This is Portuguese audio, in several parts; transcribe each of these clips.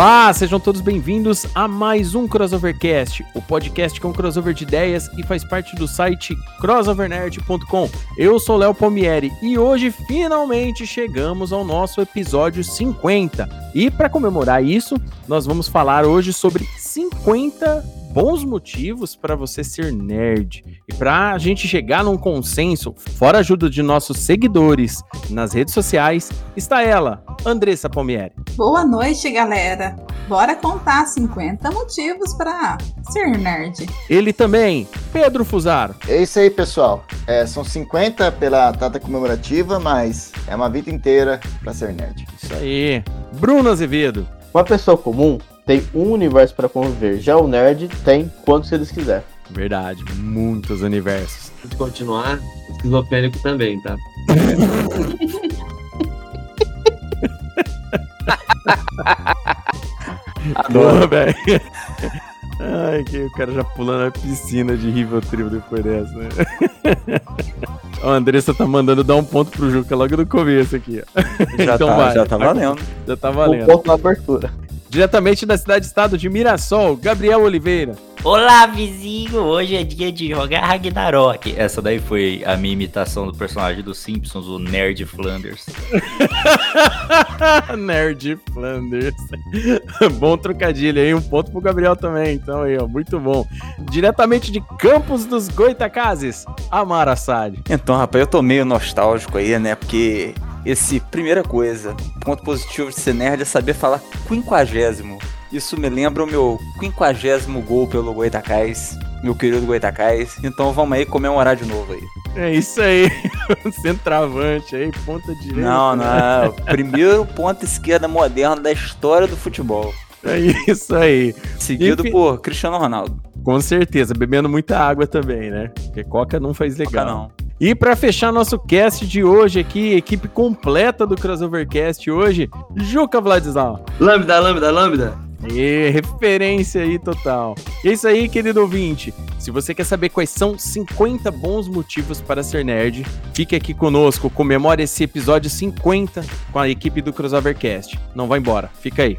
Olá, sejam todos bem-vindos a mais um Crossovercast, o podcast com crossover de ideias e faz parte do site crossovernerd.com. Eu sou Léo Palmieri e hoje finalmente chegamos ao nosso episódio 50. E para comemorar isso, nós vamos falar hoje sobre 50 bons motivos para você ser nerd. E para a gente chegar num consenso, fora a ajuda de nossos seguidores nas redes sociais, está ela, Andressa Palmieri. Boa noite, galera. Bora contar 50 motivos para ser nerd. Ele também, Pedro Fusaro. É isso aí, pessoal. É, são 50 pela data comemorativa, mas é uma vida inteira para ser nerd. Isso aí. Bruno Azevedo. Uma pessoa comum tem um universo para conviver. Já o nerd tem quantos eles quiser. Verdade, muitos universos. De continuar, esquizofrênico também, tá? Adoro, velho. Ai, que o cara já pulando na piscina de Rivotril depois dessa, né? A Andressa tá mandando dar um ponto pro Juca logo no começo aqui. Já, então tá, vai. já tá valendo. Já tá valendo. Um ponto na abertura. Diretamente da cidade-estado de Mirassol, Gabriel Oliveira. Olá, vizinho! Hoje é dia de jogar Ragnarok. Essa daí foi a minha imitação do personagem dos Simpsons, o Nerd Flanders. Nerd Flanders. bom trocadilho aí, um ponto pro Gabriel também. Então aí, ó, muito bom. Diretamente de Campos dos Goitacazes, Amara Assad. Então, rapaz, eu tô meio nostálgico aí, né? Porque esse, primeira coisa, ponto positivo de ser nerd é saber falar quinquagésimo. Isso me lembra o meu quinquagésimo gol pelo Goitacás, meu querido Goitacás. Então vamos aí comemorar de novo aí. É isso aí, centroavante aí, ponta direita. Não, não, primeiro ponta esquerda moderno da história do futebol. É isso aí. Seguido Enfim, por Cristiano Ronaldo. Com certeza, bebendo muita água também, né? Porque coca não faz legal. Coca não. E para fechar nosso cast de hoje aqui, equipe completa do Crossovercast hoje, Juca Vladislau. Lambda, lambda, lambda. E referência aí total. E é isso aí, querido ouvinte. Se você quer saber quais são 50 bons motivos para ser nerd, fique aqui conosco, comemore esse episódio 50 com a equipe do Crossovercast. Não vai embora, fica aí.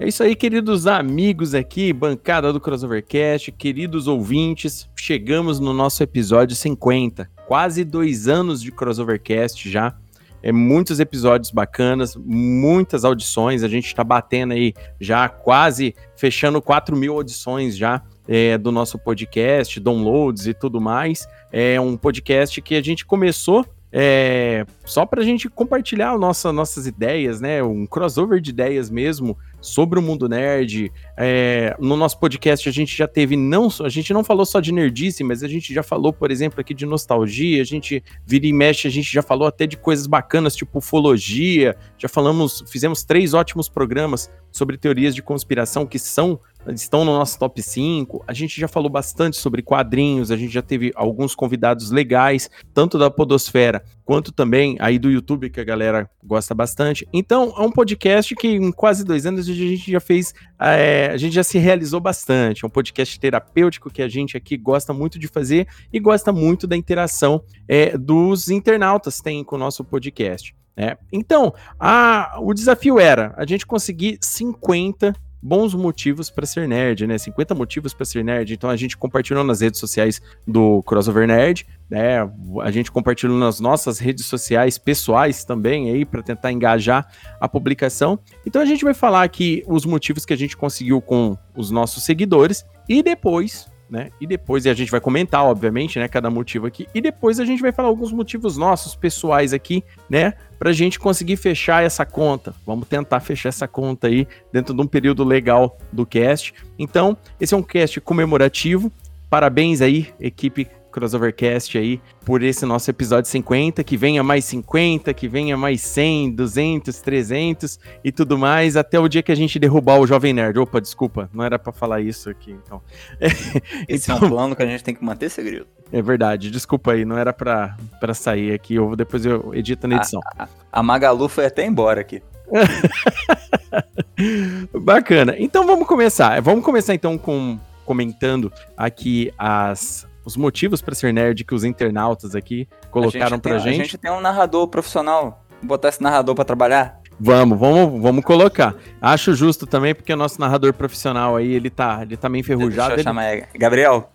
É isso aí, queridos amigos aqui, bancada do Crossovercast, queridos ouvintes, chegamos no nosso episódio 50, quase dois anos de Crossovercast já, é muitos episódios bacanas, muitas audições, a gente está batendo aí já quase fechando 4 mil audições já é, do nosso podcast, downloads e tudo mais, é um podcast que a gente começou é, só para a gente compartilhar nossa, nossas ideias, né? Um crossover de ideias mesmo sobre o mundo nerd. É, no nosso podcast a gente já teve não, a gente não falou só de nerdice, mas a gente já falou, por exemplo, aqui de nostalgia. A gente vira e mexe, a gente já falou até de coisas bacanas, tipo ufologia. Já falamos, fizemos três ótimos programas sobre teorias de conspiração que são estão no nosso top 5. A gente já falou bastante sobre quadrinhos, a gente já teve alguns convidados legais, tanto da Podosfera quanto também aí do YouTube, que a galera gosta bastante. Então, é um podcast que em quase dois anos a gente já fez, é, a gente já se realizou bastante. É um podcast terapêutico que a gente aqui gosta muito de fazer e gosta muito da interação é, dos internautas tem com o nosso podcast. Né? Então, a, o desafio era a gente conseguir 50 bons motivos para ser nerd, né? 50 motivos para ser nerd. Então a gente compartilhou nas redes sociais do Crossover Nerd, né? A gente compartilhou nas nossas redes sociais pessoais também aí para tentar engajar a publicação. Então a gente vai falar aqui os motivos que a gente conseguiu com os nossos seguidores e depois né? E depois e a gente vai comentar, obviamente, né, cada motivo aqui. E depois a gente vai falar alguns motivos nossos pessoais aqui, né, pra gente conseguir fechar essa conta. Vamos tentar fechar essa conta aí dentro de um período legal do cast. Então, esse é um cast comemorativo. Parabéns aí, equipe Crossovercast aí por esse nosso episódio 50, que venha mais 50, que venha mais 100, 200, 300 e tudo mais, até o dia que a gente derrubar o Jovem Nerd. Opa, desculpa, não era para falar isso aqui, então. Esse então, é um plano que a gente tem que manter segredo. É verdade, desculpa aí, não era pra, pra sair aqui, eu, depois eu edito na edição. A, a, a Magalu foi até embora aqui. Bacana. Então vamos começar. Vamos começar então com comentando aqui as os motivos para ser nerd que os internautas aqui colocaram a pra tem, gente. A gente tem um narrador profissional. Vou botar esse narrador para trabalhar? Vamos, vamos, vamos colocar. Acho justo também, porque o nosso narrador profissional aí, ele tá, ele tá meio enferrujado. Deixa eu ele... chamar Gabriel.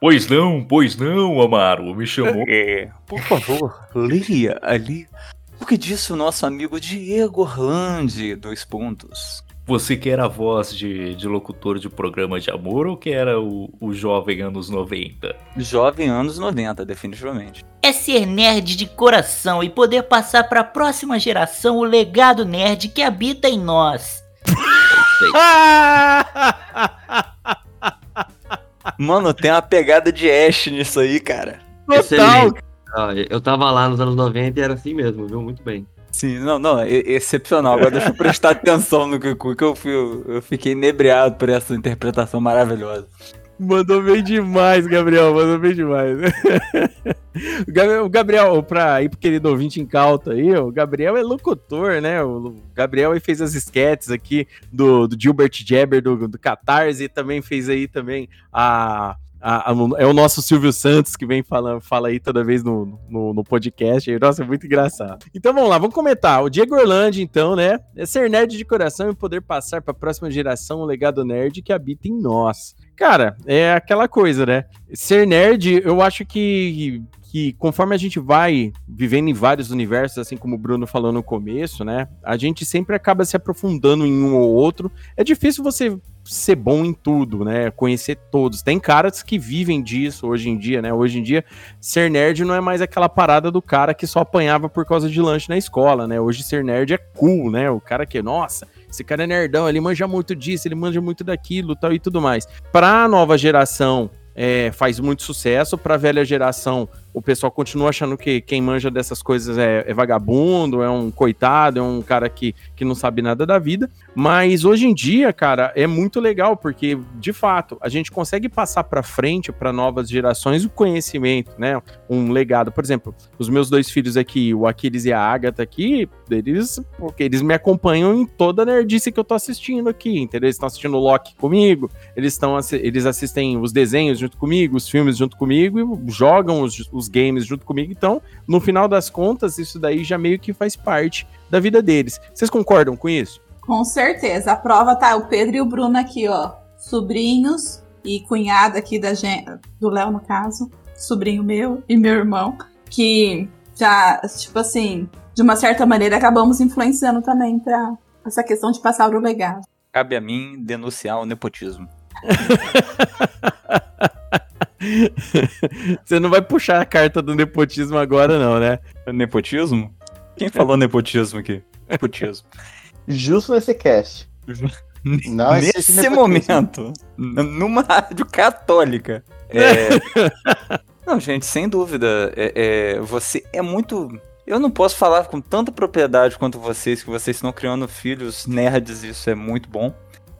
Pois não, pois não, Amaro, me chamou. É, por favor, leia ali. O que disse o nosso amigo Diego Orlandi, dois pontos. Você que era a voz de, de locutor de programa de amor ou que era o, o jovem anos 90? Jovem anos 90, definitivamente. É ser nerd de coração e poder passar para a próxima geração o legado nerd que habita em nós. Mano, tem uma pegada de Ash nisso aí, cara. Total. Eu tava lá nos anos 90 e era assim mesmo, viu? Muito bem. Sim, não, não, é excepcional. Agora deixa eu prestar atenção no que, que eu, fui, eu fiquei inebriado por essa interpretação maravilhosa. Mandou bem demais, Gabriel, mandou bem demais. o Gabriel, pra ir pro querido ouvinte incauto aí, o Gabriel é locutor, né? O Gabriel fez as esquetes aqui do, do Gilbert Jabber, do, do Catarse, e também fez aí também a a, a, é o nosso Silvio Santos que vem falando, fala aí toda vez no, no, no podcast. Nossa, é muito engraçado. Então vamos lá, vamos comentar. O Diego Orlando, então, né? É ser nerd de coração e poder passar para a próxima geração o legado nerd que habita em nós. Cara, é aquela coisa, né? Ser nerd, eu acho que que conforme a gente vai vivendo em vários universos, assim como o Bruno falou no começo, né? A gente sempre acaba se aprofundando em um ou outro. É difícil você ser bom em tudo, né? Conhecer todos. Tem caras que vivem disso hoje em dia, né? Hoje em dia, ser nerd não é mais aquela parada do cara que só apanhava por causa de lanche na escola, né? Hoje ser nerd é cool, né? O cara que, nossa, esse cara é nerdão, ele manja muito disso, ele manja muito daquilo, tal e tudo mais. Pra nova geração, é, faz muito sucesso, pra velha geração o pessoal continua achando que quem manja dessas coisas é, é, vagabundo, é um coitado, é um cara que, que não sabe nada da vida. Mas hoje em dia, cara, é muito legal, porque, de fato, a gente consegue passar para frente, para novas gerações, o conhecimento, né? Um legado. Por exemplo, os meus dois filhos aqui, o Aquiles e a Agatha aqui, eles, porque eles me acompanham em toda a nerdice que eu tô assistindo aqui, entendeu? Eles estão assistindo Loki comigo, eles, estão, eles assistem os desenhos junto comigo, os filmes junto comigo jogam os, os os games junto comigo. Então, no final das contas, isso daí já meio que faz parte da vida deles. Vocês concordam com isso? Com certeza. A prova tá o Pedro e o Bruno aqui, ó. Sobrinhos e cunhada aqui da gente, do Léo, no caso. Sobrinho meu e meu irmão. Que já, tipo assim, de uma certa maneira acabamos influenciando também para essa questão de passar o legado. Cabe a mim denunciar o nepotismo. Você não vai puxar a carta do nepotismo agora, não, né? Nepotismo? Quem falou nepotismo aqui? Nepotismo. Justo nesse cast. Não Nesse momento, numa rádio católica. É... não, gente, sem dúvida. É, é, você é muito. Eu não posso falar com tanta propriedade quanto vocês, que vocês estão criando filhos nerds, isso é muito bom.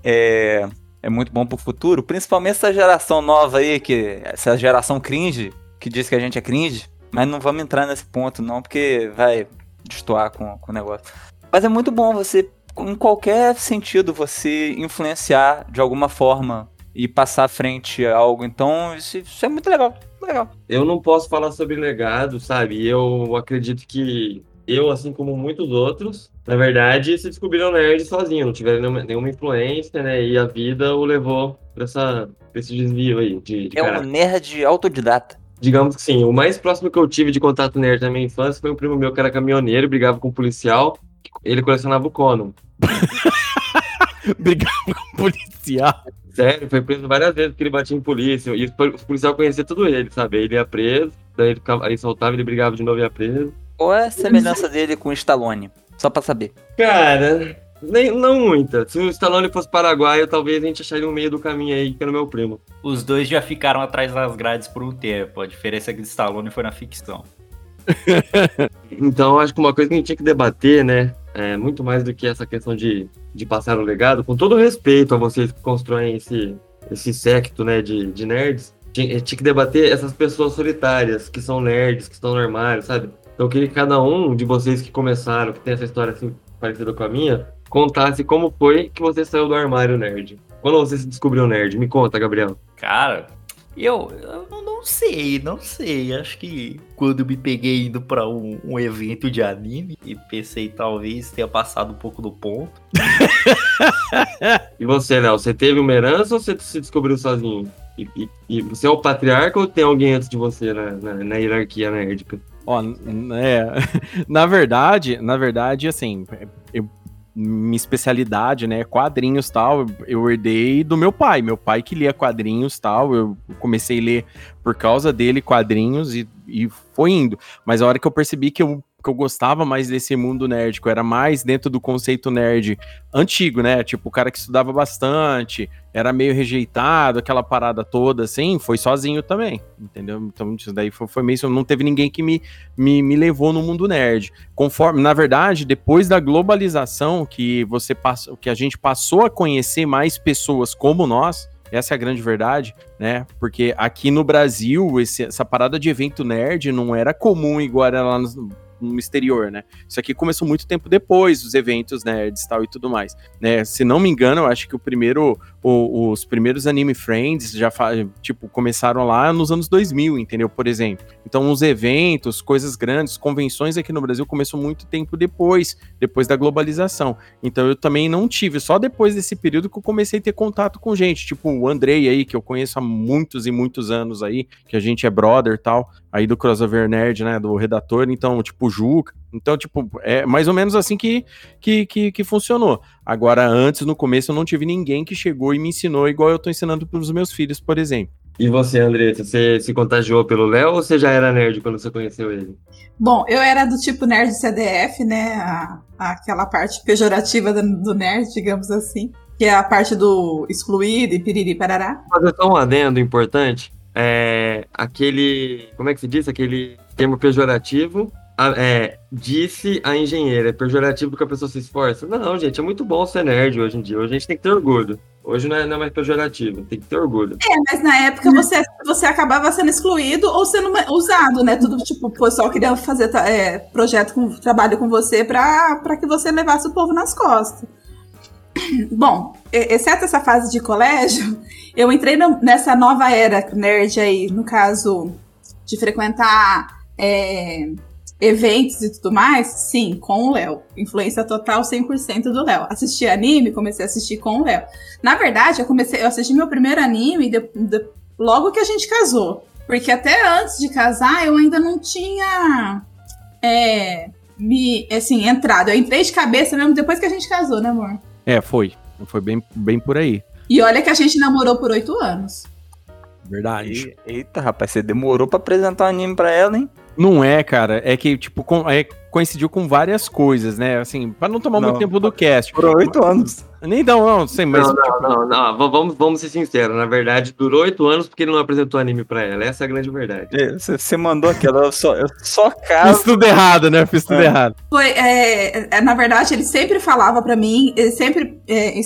É, é muito bom pro futuro, principalmente essa geração nova aí, que essa geração cringe, que diz que a gente é cringe, mas não vamos entrar nesse ponto não, porque vai destoar com, com o negócio. Mas é muito bom você, em qualquer sentido, você influenciar de alguma forma e passar à frente algo, então isso, isso é muito legal, legal. Eu não posso falar sobre legado, sabe? Eu acredito que eu, assim como muitos outros, na verdade, se descobriram nerd sozinhos, não tiveram nenhuma, nenhuma influência, né? E a vida o levou pra, essa, pra esse desvio aí de, de É um caráter. nerd autodidata. Digamos que sim. O mais próximo que eu tive de contato nerd na minha infância foi um primo meu que era caminhoneiro, brigava com um policial. Ele colecionava o Conan. Brigava com o policial. Sério, foi preso várias vezes porque ele batia em polícia. E os policial conhecia tudo ele, sabe? Ele ia preso, daí ele ficava, aí soltava, ele brigava de novo e ia preso. Qual é a semelhança dele com o Stallone? Só pra saber. Cara, nem, não muita. Se o Stallone fosse paraguaio, talvez a gente acharia um meio do caminho aí, que era o meu primo. Os dois já ficaram atrás das grades por um tempo. A diferença é que o Stallone foi na ficção. Então, acho que uma coisa que a gente tinha que debater, né? É, muito mais do que essa questão de, de passar o legado, com todo respeito a vocês que constroem esse, esse secto né, de, de nerds, tinha, tinha que debater essas pessoas solitárias, que são nerds, que estão no armário, sabe? Então, eu queria que cada um de vocês que começaram, que tem essa história assim parecida com a minha, contasse como foi que você saiu do armário nerd. Quando você se descobriu nerd? Me conta, Gabriel. Cara, eu, eu não- sei, não sei. Acho que quando me peguei indo pra um, um evento de anime e pensei talvez tenha passado um pouco do ponto. E você, Léo, você teve uma herança ou você se descobriu sozinho? E, e- e você é o patriarca ou tem alguém antes de você na, na, na hierarquia nerdica? Ó, é, na verdade, na verdade, assim, minha especialidade, né, quadrinhos tal, eu herdei do meu pai, meu pai que lia quadrinhos tal, eu comecei a ler por causa dele quadrinhos e, e foi indo, mas a hora que eu percebi que eu, que eu gostava mais desse mundo nerd, que eu era mais dentro do conceito nerd antigo, né, tipo, o cara que estudava bastante, era meio rejeitado, aquela parada toda, assim, foi sozinho também, entendeu? Então isso daí foi, foi meio, não teve ninguém que me, me, me levou no mundo nerd. Conforme, na verdade, depois da globalização, que você passou, que a gente passou a conhecer mais pessoas como nós, essa é a grande verdade, né? Porque aqui no Brasil, esse- essa parada de evento nerd não era comum igual era lá no, no exterior, né? Isso aqui começou muito tempo depois, os eventos nerds e tal e tudo mais, né? Se não me engano, eu acho que o primeiro, o- os primeiros Anime Friends já, tipo, começaram lá nos anos 2000, entendeu? Por exemplo. Então, os eventos, coisas grandes, convenções aqui no Brasil começou muito tempo depois, depois da globalização. Então, eu também não tive, só depois desse período que eu comecei a ter contato com gente, tipo o Andrei aí, que eu conheço há muitos e muitos anos aí, que a gente é brother tal, aí do Crossover Nerd, né, do redator, então, tipo, o Juca. Então, tipo, é mais ou menos assim que, que, que, que funcionou. Agora, antes, no começo, eu não tive ninguém que chegou e me ensinou igual eu tô ensinando pros meus filhos, por exemplo. E você, Andressa, você se contagiou pelo Léo ou você já era nerd quando você conheceu ele? Bom, eu era do tipo nerd CDF, né? A- aquela parte pejorativa do, do nerd, digamos assim. Que é a parte do excluído e piriri parará. Fazer só um adendo importante. É, aquele. Como é que se diz? Aquele termo pejorativo. A- é, disse a engenheira. É pejorativo porque a pessoa se esforça? Não, gente, é muito bom ser nerd hoje em dia. Hoje a gente tem que ter orgulho. Hoje não é, não é mais pejorativo, tem que ter orgulho. É, mas na época você, você acabava sendo excluído ou sendo usado, né? Tudo tipo, o pessoal queria fazer é, projeto com trabalho com você pra, pra que você levasse o povo nas costas. Bom, exceto essa fase de colégio, eu entrei no- nessa nova era nerd aí, no caso de frequentar é, eventos e tudo mais, sim, com o Léo. Influência total 100% do Léo. Assisti anime, comecei a assistir com o Léo. Na verdade, eu comecei, eu assisti meu primeiro anime de- de- logo que a gente casou. Porque até antes de casar, eu ainda não tinha é, me, assim, entrado. Eu entrei de cabeça mesmo depois que a gente casou, né, amor? É, foi. Foi bem, bem por aí. E olha que a gente namorou por oito anos. Verdade. E- Eita, rapaz, você demorou pra apresentar o anime pra ela, hein? Não é, cara. É que, tipo, com- é, coincidiu com várias coisas, né? Assim, pra não tomar muito Não. tempo do cast. Por oito anos. Nem não, não, sei, mas. não, não, não, não, v- Vamos, vamos ser sinceros. Na verdade, durou oito anos porque ele não apresentou anime pra ela. Essa é a grande verdade. É, Você, mandou aquela, eu só, eu só Fiz caso. tudo errado, né? Fiz tudo É. errado. Foi, é, é, na verdade, ele sempre falava pra mim, ele sempre é,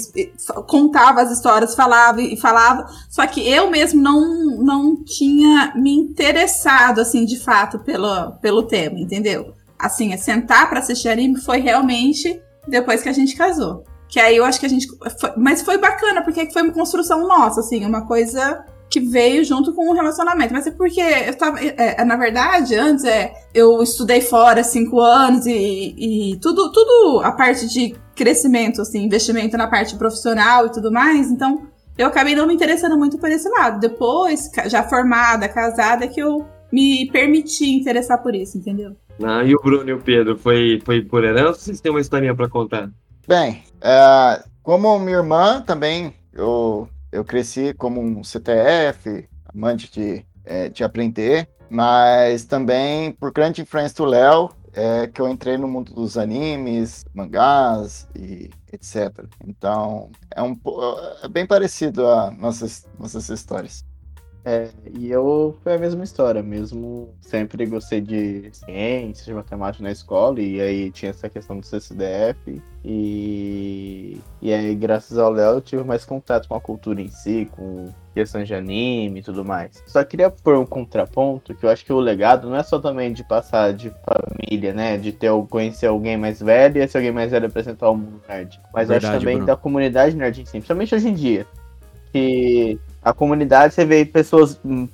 contava as histórias, falava e falava. Só que eu mesmo não, não tinha me interessado, assim, de fato, pelo, pelo tema, entendeu? Assim, é sentar pra assistir anime foi realmente depois que a gente casou. Que aí eu acho que a gente. foi- mas foi bacana, porque foi uma construção nossa, assim, uma coisa que veio junto com o relacionamento. Mas é porque eu tava. É, é, na verdade, antes é, eu estudei fora cinco anos e, e tudo, tudo a parte de crescimento, assim, investimento na parte profissional e tudo mais. Então, eu acabei não me interessando muito por esse lado. Depois, já formada, casada, é que eu me permiti interessar por isso, entendeu? Ah, e o Bruno e o Pedro, foi, foi por herança ou vocês têm uma historinha para contar? Bem, é, como minha irmã também, eu, eu cresci como um CTF, amante de, é, de aprender, mas também por grande influência do Léo, é que eu entrei no mundo dos animes, mangás e etc. Então, é, um, é bem parecido a nossas, nossas histórias. É, e eu foi a mesma história, mesmo sempre gostei de ciências, de matemática na escola, e aí tinha essa questão do CCDF, e, e aí graças ao Léo eu tive mais contato com a cultura em si, com questões de anime e tudo mais. Só queria pôr um contraponto, que eu acho que o legado não é só também de passar de família, né, de ter conhecer alguém mais velho e esse alguém mais velho apresentar o mundo nerd, mas Verdade, acho também Bruno. da comunidade nerd em si, principalmente hoje em dia, que a comunidade, você vê pessoas. Hum,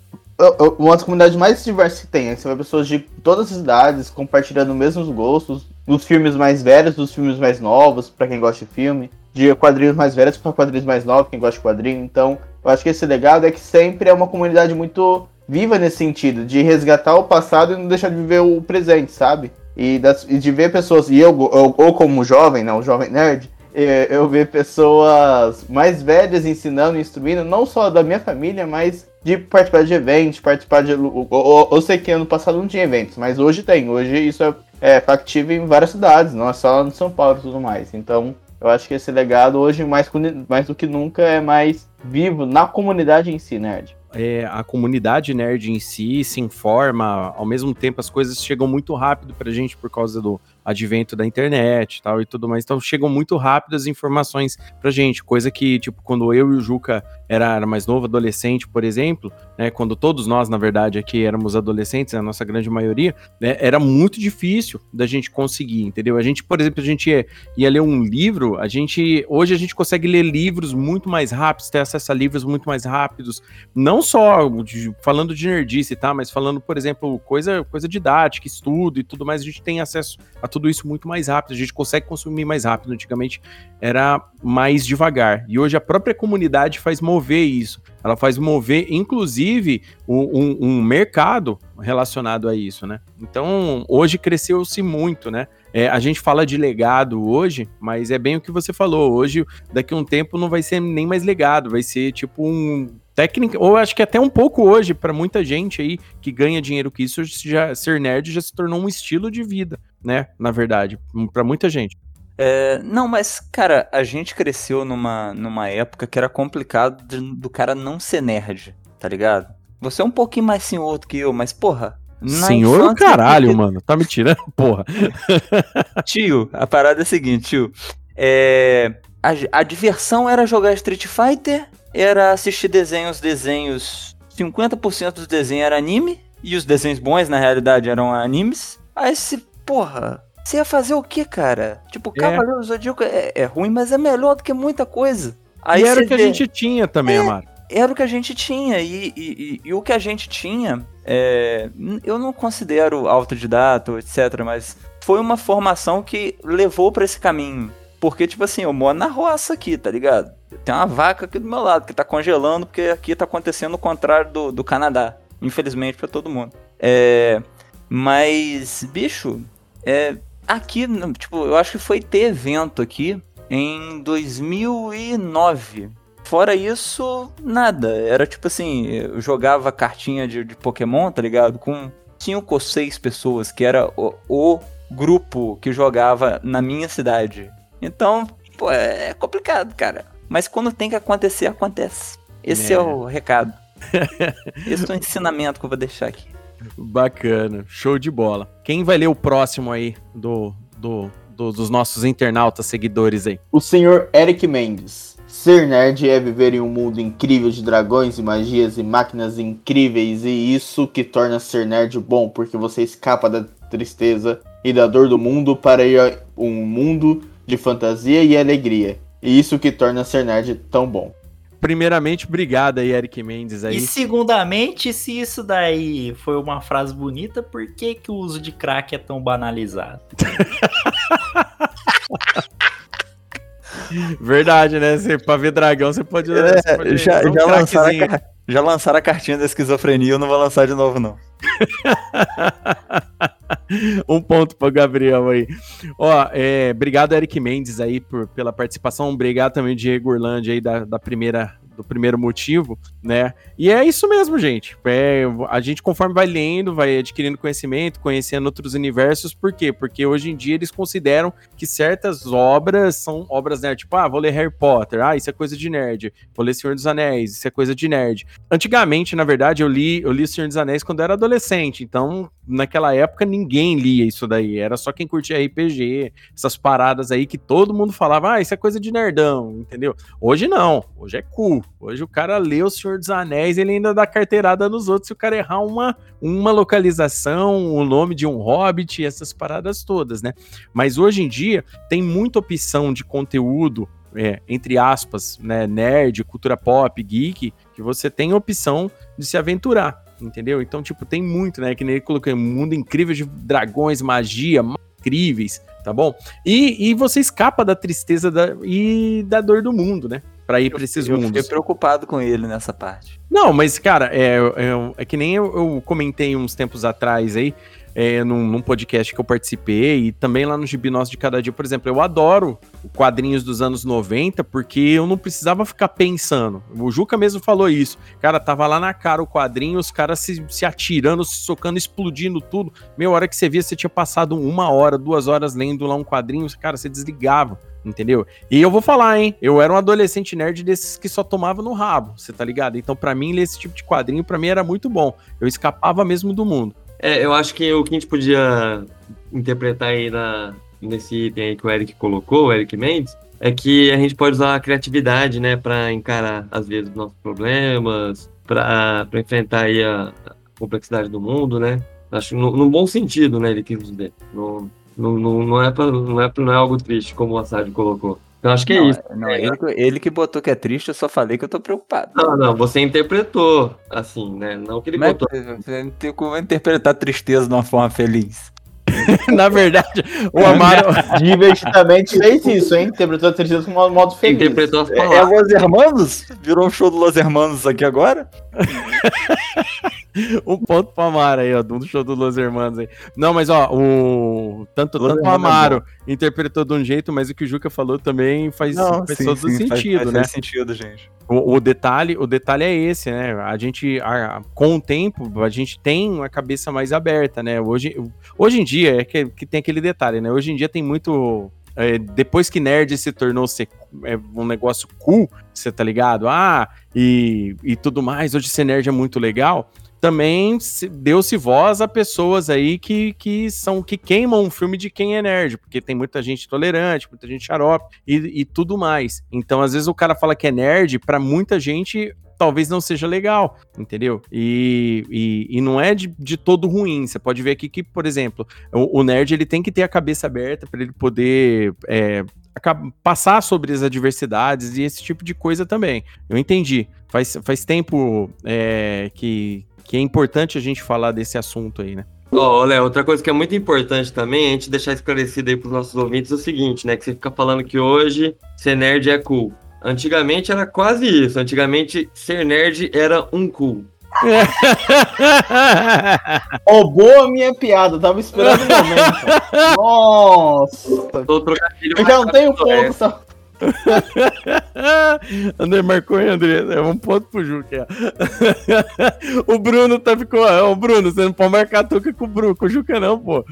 uma das comunidades mais diversas que tem. Você vê pessoas de todas as idades compartilhando os mesmos gostos. Dos filmes mais velhos, dos filmes mais novos, para quem gosta de filme. De quadrinhos mais velhos para quadrinhos mais novos, quem gosta de quadrinho. Então, eu acho que esse legado é que sempre é uma comunidade muito viva nesse sentido, de resgatar o passado e não deixar de viver o presente, sabe? E, das, e de ver pessoas, e eu, eu, ou como jovem, né, o jovem nerd, eu ver pessoas mais velhas ensinando instruindo, não só da minha família, mas de participar de eventos, participar de. Eu sei que ano passado não tinha eventos, mas hoje tem. Hoje isso é, é factível em várias cidades, não é só no São Paulo e tudo mais. Então, eu acho que esse legado hoje, mais, mais do que nunca, é mais vivo na comunidade em si, nerd. É, a comunidade nerd em si se informa, ao mesmo tempo as coisas chegam muito rápido pra gente por causa do advento da internet tal, e tudo mais. Então chegam muito rápido as informações pra gente, coisa que, tipo, quando eu e o Juca era, era mais novo, adolescente, por exemplo, né, quando todos nós, na verdade, aqui éramos adolescentes, a nossa grande maioria, né, era muito difícil da gente conseguir, entendeu? A gente, por exemplo, a gente ia, ia ler um livro, a gente, hoje a gente consegue ler livros muito mais rápidos, ter acesso a livros muito mais rápidos, não só de, falando de nerdice, tá? Mas falando, por exemplo, coisa, coisa didática, estudo e tudo mais, a gente tem acesso a tudo isso muito mais rápido, a gente consegue consumir mais rápido. Antigamente era mais devagar. E hoje a própria comunidade faz mover isso. Ela faz mover, inclusive, um, um mercado relacionado a isso, né? Então, hoje cresceu-se muito, né? É, a gente fala de legado hoje, mas é bem o que você falou. Hoje, daqui a um tempo, não vai ser nem mais legado, vai ser tipo um técnica, ou acho que até um pouco hoje, para muita gente aí que ganha dinheiro com isso, já, ser nerd já se tornou um estilo de vida, né? Na verdade, para muita gente. É, não, mas, cara, a gente cresceu numa, numa época que era complicado de, do cara não ser nerd, tá ligado? Você é um pouquinho mais senhor do que eu, mas, porra. Senhor infância, caralho, porque... mano. Tá me tirando, porra. tio, a parada é a seguinte, tio. É, a, a diversão era jogar Street Fighter era assistir desenhos, desenhos. 50% dos desenhos era anime, e os desenhos bons, na realidade, eram animes. Aí se, porra, você ia fazer o que, cara? Tipo, é. Cavaleiro Zodíaco é, é, ruim, mas é melhor do que muita coisa. Aí e era o que vê... a gente tinha também, é, Amaro. Era o que a gente tinha, e, e, e, e o que a gente tinha, é, eu não considero autodidata, etc., mas foi uma formação que levou para esse caminho. Porque, tipo assim, eu moro na roça aqui, tá ligado? Tem uma vaca aqui do meu lado que tá congelando, porque aqui tá acontecendo o contrário do, do Canadá. Infelizmente para todo mundo. É. Mas, bicho, é. Aqui, tipo, eu acho que foi ter evento aqui em 2009. Fora isso, nada. Era tipo assim, eu jogava cartinha de, de Pokémon, tá ligado? Com cinco ou seis pessoas, que era o, o grupo que jogava na minha cidade. Então, pô, é complicado, cara. Mas quando tem que acontecer, acontece. Esse é, é o recado. Esse é o ensinamento que eu vou deixar aqui. Bacana, show de bola. Quem vai ler o próximo aí do, do, do dos nossos internautas seguidores aí? O senhor Eric Mendes. Ser nerd é viver em um mundo incrível de dragões e magias e máquinas incríveis, e isso que torna ser nerd bom, porque você escapa da tristeza e da dor do mundo para ir a um mundo de fantasia e alegria. E isso que torna ser nerd tão bom. Primeiramente, obrigado aí, Eric Mendes aí. E segundamente, se isso daí foi uma frase bonita, por que, que o uso de crack é tão banalizado? Verdade, né? Você, pra ver dragão, você pode. É, você pode já, dar um já, lançaram a, já lançaram a cartinha da esquizofrenia, eu não vou lançar de novo, não. um ponto pro Gabriel aí. Ó, é, obrigado, Eric Mendes, aí, por, pela participação. Obrigado também, Diego Orlando, aí, da, da primeira. Do primeiro motivo, né? E é isso mesmo, gente. É, a gente, conforme vai lendo, vai adquirindo conhecimento, conhecendo outros universos, por quê? Porque hoje em dia eles consideram que certas obras são obras nerd. Tipo, ah, vou ler Harry Potter, ah, isso é coisa de nerd. Vou ler Senhor dos Anéis, isso é coisa de nerd. Antigamente, na verdade, eu li, eu li Senhor dos Anéis quando eu era adolescente, então naquela época ninguém lia isso daí, era só quem curtia RPG, essas paradas aí que todo mundo falava, ah, isso é coisa de nerdão, entendeu? Hoje não, hoje é cool. Hoje o cara lê o Senhor dos Anéis, ele ainda dá carteirada nos outros se o cara errar uma, uma localização, o nome de um hobbit, essas paradas todas, né? Mas hoje em dia tem muita opção de conteúdo é, entre aspas, né, nerd, cultura pop, geek, que você tem a opção de se aventurar, entendeu? Então, tipo, tem muito, né? Que nem ele colocou, um mundo incrível de dragões, magia, ma- incríveis, tá bom? E, e você escapa da tristeza da, e da dor do mundo, né? Pra ir pra esses Eu mundos. fiquei preocupado com ele nessa parte. Não, mas, cara, é, é, é que nem eu, eu comentei uns tempos atrás aí, é, num, num podcast que eu participei, e também lá no Gibi Nosso de Cada Dia, por exemplo, eu adoro quadrinhos dos anos 90, porque eu não precisava ficar pensando. O Juca mesmo falou isso. Cara, tava lá na cara o quadrinho, os caras se, se atirando, se socando, explodindo tudo. Meia hora que você via, você tinha passado uma hora, duas horas lendo lá um quadrinho, cara, você desligava. Entendeu? E eu vou falar, hein? Eu era um adolescente nerd desses que só tomava no rabo, você tá ligado? Então, pra mim, ler esse tipo de quadrinho, pra mim, era muito bom. Eu escapava mesmo do mundo. É, eu acho que o que a gente podia interpretar aí na, nesse item aí que o Eric colocou, o Eric Mendes, é que a gente pode usar a criatividade, né, para encarar, às vezes, os nossos problemas, para enfrentar aí a, a complexidade do mundo, né? Acho no, no bom sentido, né, ele quis dizer. No, no, no- não, é pra, não, é não é algo triste, como o Assad colocou. Então acho que é Não, isso. Não, ele, que- ele que botou que é triste, eu só falei que eu tô preocupado. Não, não, você interpretou assim, né? Não que ele Mas botou. você não tem como interpretar tristeza de uma forma feliz. Na verdade, o Amaro. Divertidamente fez isso, hein? Interpretou a tristeza com um modo feliz. Interpretou as É, é palavras. Los Hermanos? Virou um show do Los Hermanos aqui agora? um ponto pro Amaro aí, ó, do show do Los Hermanos aí. Não, mas ó, o tanto, Los tanto o é Amaro interpretou de um jeito, mas o que o Juca falou também faz, faz todo faz- sentido, faz, né? Faz sentido, gente. O, o detalhe, o detalhe é esse, né? A gente, a- com o tempo, a gente tem uma cabeça mais aberta, né? Hoje, hoje em dia é que, que tem aquele detalhe, né? Hoje em dia tem muito. é, depois que nerd se tornou ser, é, um negócio cool, você tá ligado? Ah, e, e tudo mais, hoje ser nerd é muito legal. Também se- deu-se voz a pessoas aí que, que são que queimam um filme de quem é nerd, porque tem muita gente tolerante, muita gente xarope e, e tudo mais. Então, às vezes o cara fala que é nerd, pra muita gente talvez não seja legal, entendeu? E, e, e não é de, de todo ruim. Você pode ver aqui que, por exemplo, o, o nerd ele tem que ter a cabeça aberta para ele poder é, passar sobre as adversidades e esse tipo de coisa também. Eu entendi. Faz, faz tempo é, que, que é importante a gente falar desse assunto aí, né? Ó, Léo, outra coisa que é muito importante também, a gente deixar esclarecido aí pros nossos ouvintes é o seguinte, né? Que você fica falando que hoje ser nerd é cool. Antigamente era quase isso. Antigamente ser nerd era um cool. Roubou a minha piada, tava esperando o momento. Nossa! Tô trocadilho Eu já não tenho ponto. Tá? André marcou, hein, André? É um ponto pro Juca. o Bruno tá ficou. ó, Ô, Bruno, você não pode marcar a touca com o Bruno, com o Juca, não, pô.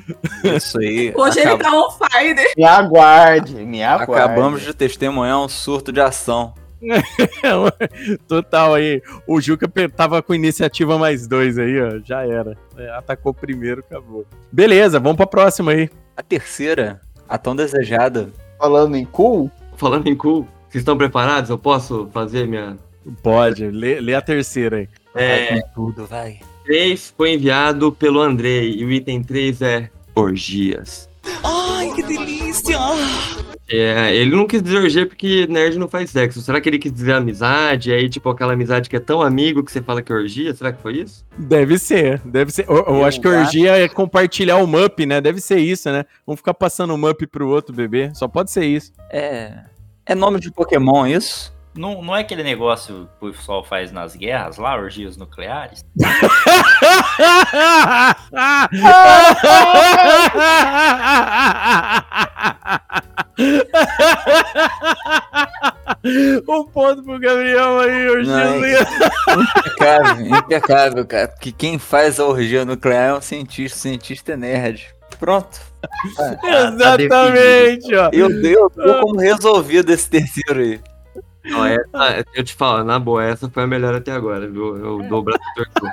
Isso aí. Hoje ele acab- tá on fire. Me aguarde, me aguarde. Acabamos de testemunhar um surto de ação. Total aí. O Juca tava com iniciativa mais dois aí, ó. Já era. É, atacou primeiro, acabou. Beleza, vamos pra próxima aí. A terceira, a tão desejada. Falando em cool, Falando em cool, vocês estão preparados? Eu posso fazer minha. Pode, lê, lê a terceira aí. É, com tudo, vai. 3 foi enviado pelo Andrei e o item 3 é orgias. Ai, que delícia! É, ele não quis dizer orgia porque nerd não faz sexo. Será que ele quis dizer amizade? Aí, tipo, aquela amizade que é tão amigo que você fala que é orgia? Será que foi isso? Deve ser, deve ser. Eu, eu Eu acho que orgia é compartilhar o mup, né? Deve ser isso, né? Vamos ficar passando o mup pro outro bebê. Só pode ser isso. É. É nome de Pokémon isso? Não, não é aquele negócio que o pessoal faz nas guerras lá, orgias nucleares? um ponto pro Gabriel aí, orgia Não, Impecável, impecável, cara. Porque quem faz a orgia nuclear é um cientista, o cientista é nerd. Pronto. Exatamente, ó. Eu, eu dou como resolvido esse terceiro aí. Ó, essa, eu te falo, na boa, essa foi a melhor até agora, viu? Eu dou o braço torto.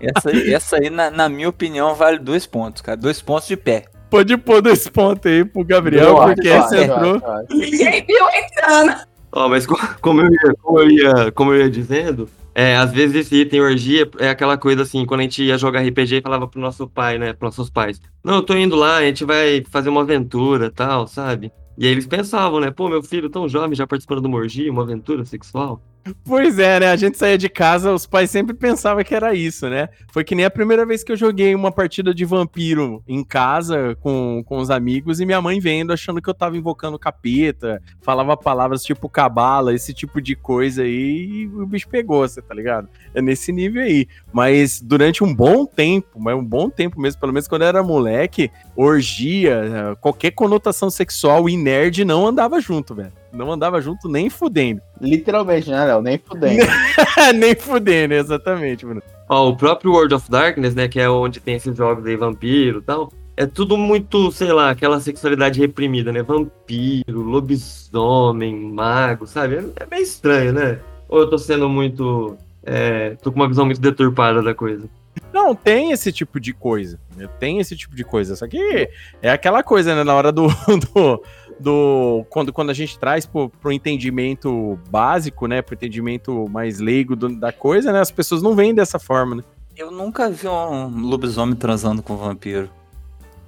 Essa aí, essa aí na, na minha opinião, vale dois pontos, cara. Dois pontos de pé. Pode pôr dois pontos aí pro Gabriel, porque essa acho, entrou. Ninguém viu entrando. Ó, mas co- como eu ia, como eu ia, como eu ia dizendo, é, às vezes esse item orgia é aquela coisa assim, quando a gente ia jogar RPG e falava pro nosso pai, né, pros nossos pais, não, eu tô indo lá, a gente vai fazer uma aventura, tal, sabe? E aí eles pensavam, né, pô, meu filho tão jovem já participando de uma orgia, uma aventura sexual. Pois é, né? A gente saía de casa, os pais sempre pensavam que era isso, né? Foi que nem a primeira vez que eu joguei uma partida de vampiro em casa com, com os amigos e minha mãe vendo, achando que eu tava invocando capeta, falava palavras tipo cabala, esse tipo de coisa aí, e o bicho pegou, você tá ligado? É nesse nível aí. Mas durante um bom tempo, mas um bom tempo mesmo, pelo menos quando eu era moleque, orgia, qualquer conotação sexual e nerd não andava junto, velho. Não andava junto nem fudendo. Literalmente, né, Léo? Nem fudendo. Nem fudendo, exatamente, Bruno. Ó, o próprio World of Darkness, né, que é onde tem esses jogos aí, vampiro e tal, é tudo muito, sei lá, aquela sexualidade reprimida, né? Vampiro, lobisomem, mago, sabe? É, é meio estranho, né? Ou eu tô sendo muito. É, tô com uma visão muito deturpada da coisa. Não, tem esse tipo de coisa. né? Tem esse tipo de coisa. Só que é aquela coisa, né? Na hora do. do, do- quando, quando a gente traz pro, pro entendimento básico, né? Pro entendimento mais leigo do- da coisa, né? As pessoas não veem dessa forma, né? Eu nunca vi um lobisomem transando com um vampiro.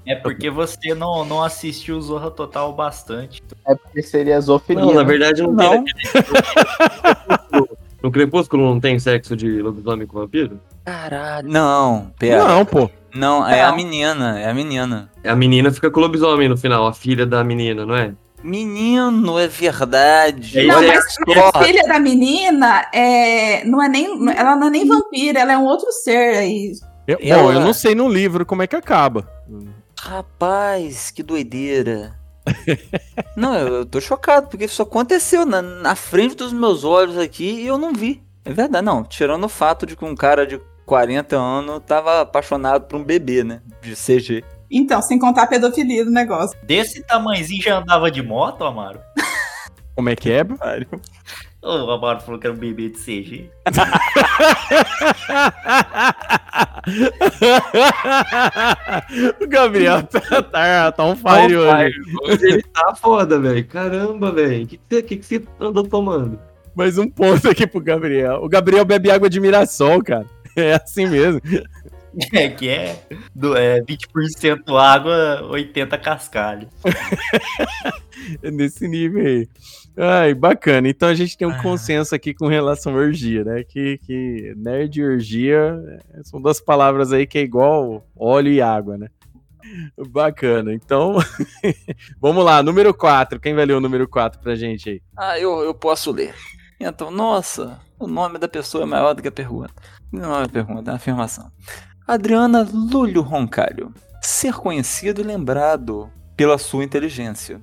É porque você não, não assistiu Zorra Total bastante. É porque seria zoofilia. Não, na né? verdade não, Não. No Crepúsculo não tem sexo de lobisomem com vampiro? Caralho. Não, pera. Não, pô. Não, é Não. a menina, é a menina. A menina fica com o lobisomem no final, a filha da menina, não é? Menino, é verdade. É Não, mas a filha da menina é, não é nem, ela não é nem vampira, ela é um outro ser aí. Eu, Ela- Bom, eu não sei no livro como é que acaba. Rapaz, que doideira. Não, eu, eu tô chocado, porque isso aconteceu na, na frente dos meus olhos aqui e eu não vi. É verdade, não. Tirando o fato de que um cara de 40 anos tava apaixonado por um bebê, né? De CG. Então, sem contar a pedofilia do negócio. Desse tamanhozinho já andava de moto, Amaro? Como é que é? O Amaro falou que era um bebê de CG. o Gabriel tá, tá, tá on fire hoje. Ele tá foda, velho. Caramba, velho. O que, que, você- que, que você andou tomando? Mais um ponto aqui pro Gabriel. O Gabriel bebe água de Mirassol, cara. É assim mesmo. É, que é, do, é 20% água, 80 cascalho. É nesse nível aí. Ai, bacana. Então a gente tem um Ah. consenso aqui com relação à orgia, né? Que, que nerd e orgia é, são duas palavras aí que é igual óleo e água, né? Bacana. Então, vamos lá. Número 4. Quem vai ler o número 4 pra gente aí? Ah, eu, eu posso ler. Então, nossa, o nome da pessoa é maior do que a pergunta. Não é uma pergunta, é uma afirmação. Adriana Lúlio Roncalho. Ser conhecido e lembrado pela sua inteligência.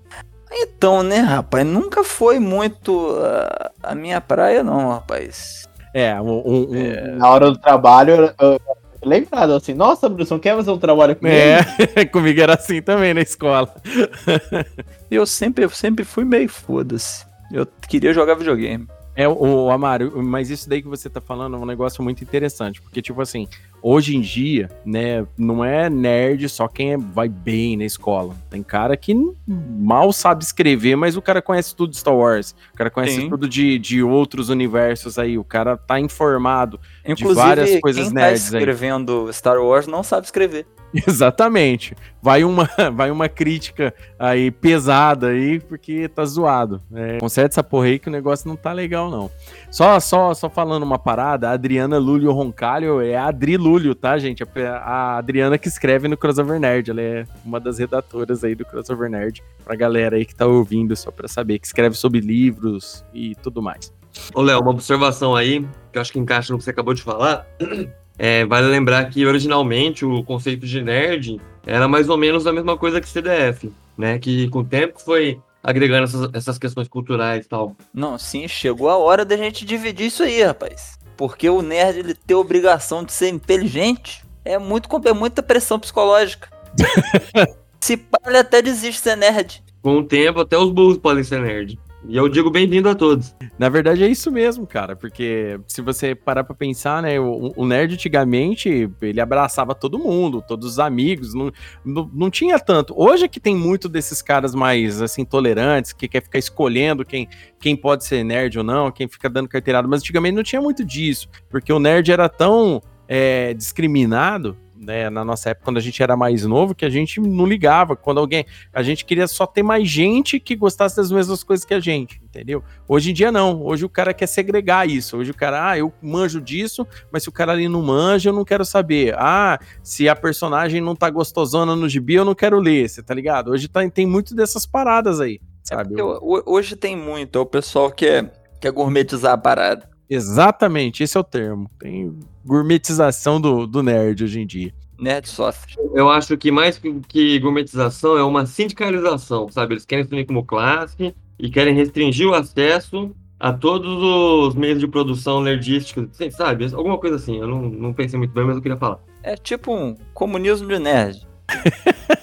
Então, né, rapaz, nunca foi muito ah, a minha praia, não, rapaz. É, um. um- um- Na hora do trabalho, eu, lembrado assim, nossa, Bruce, não quer fazer um trabalho comigo? É, comigo era assim também na escola. Eu sempre, eu sempre fui meio foda-se. Eu queria jogar videogame. É, o Amaro, mas isso daí que você tá falando é um negócio muito interessante, porque, tipo assim, hoje em dia, né, não é nerd só quem é- vai bem na escola. Tem cara que mal sabe escrever, mas o cara conhece tudo de Star Wars, o cara conhece Sim. tudo de, de outros universos aí, o cara tá informado Inclusive, de várias coisas quem tá nerds aí. escrevendo Star Wars não sabe escrever. Exatamente. Vai uma, vai uma crítica aí pesada aí, porque tá zoado. É, conserta essa porra aí que o negócio não tá legal, não. Só, só, só falando uma parada, a Adriana Lúlio Roncalho é a Adri Lúlio, tá, gente? A, a Adriana que escreve no Crossover Nerd. Ela é uma das redatoras aí do Crossover Nerd. Pra galera aí que tá ouvindo, só pra saber, que escreve sobre livros e tudo mais. Ô, Léo, uma observação aí, que eu acho que encaixa no que você acabou de falar. É, vale lembrar que originalmente o conceito de nerd era mais ou menos a mesma coisa que CDF, né? Que com o tempo foi agregando essas, essas questões culturais e tal. Não, sim, chegou a hora da gente dividir isso aí, rapaz. Porque o nerd ele ter obrigação de ser inteligente é muito é muita pressão psicológica. Se pá, ele até desiste de ser nerd. Com o tempo, até os burros podem ser nerd. E eu digo bem-vindo a todos. Na verdade é isso mesmo, cara, porque se você parar pra pensar, né, o, o, nerd antigamente, ele abraçava todo mundo, todos os amigos, não, não, não, tinha tanto. Hoje é que tem muito desses caras mais, assim, tolerantes, que quer ficar escolhendo quem, quem pode ser nerd ou não, quem fica dando carteirada, mas antigamente não tinha muito disso, porque o nerd era tão é, discriminado né, na nossa época, quando a gente era mais novo, que a gente não ligava. Quando alguém. A gente queria só ter mais gente que gostasse das mesmas coisas que a gente, entendeu? Hoje em dia, não. Hoje o cara quer segregar isso. Hoje o cara, ah, eu manjo disso, mas se o cara ali não manja, eu não quero saber. Ah, se a personagem não tá gostosona no gibi, eu não quero ler, você tá ligado? Hoje tá, tem muito dessas paradas aí, é sabe? É hoje tem muito, é o pessoal que quer, quer gourmetizar a parada. Exatamente, esse é o termo. Tem gourmetização do, do nerd hoje em dia. Nerd sofre. Eu acho que mais que gourmetização é uma sindicalização, sabe? Eles querem definir como classe e querem restringir o acesso a todos os meios de produção nerdísticos, sabe? Alguma coisa assim. Eu não, não pensei muito bem, mas eu queria falar. É tipo um comunismo de nerd.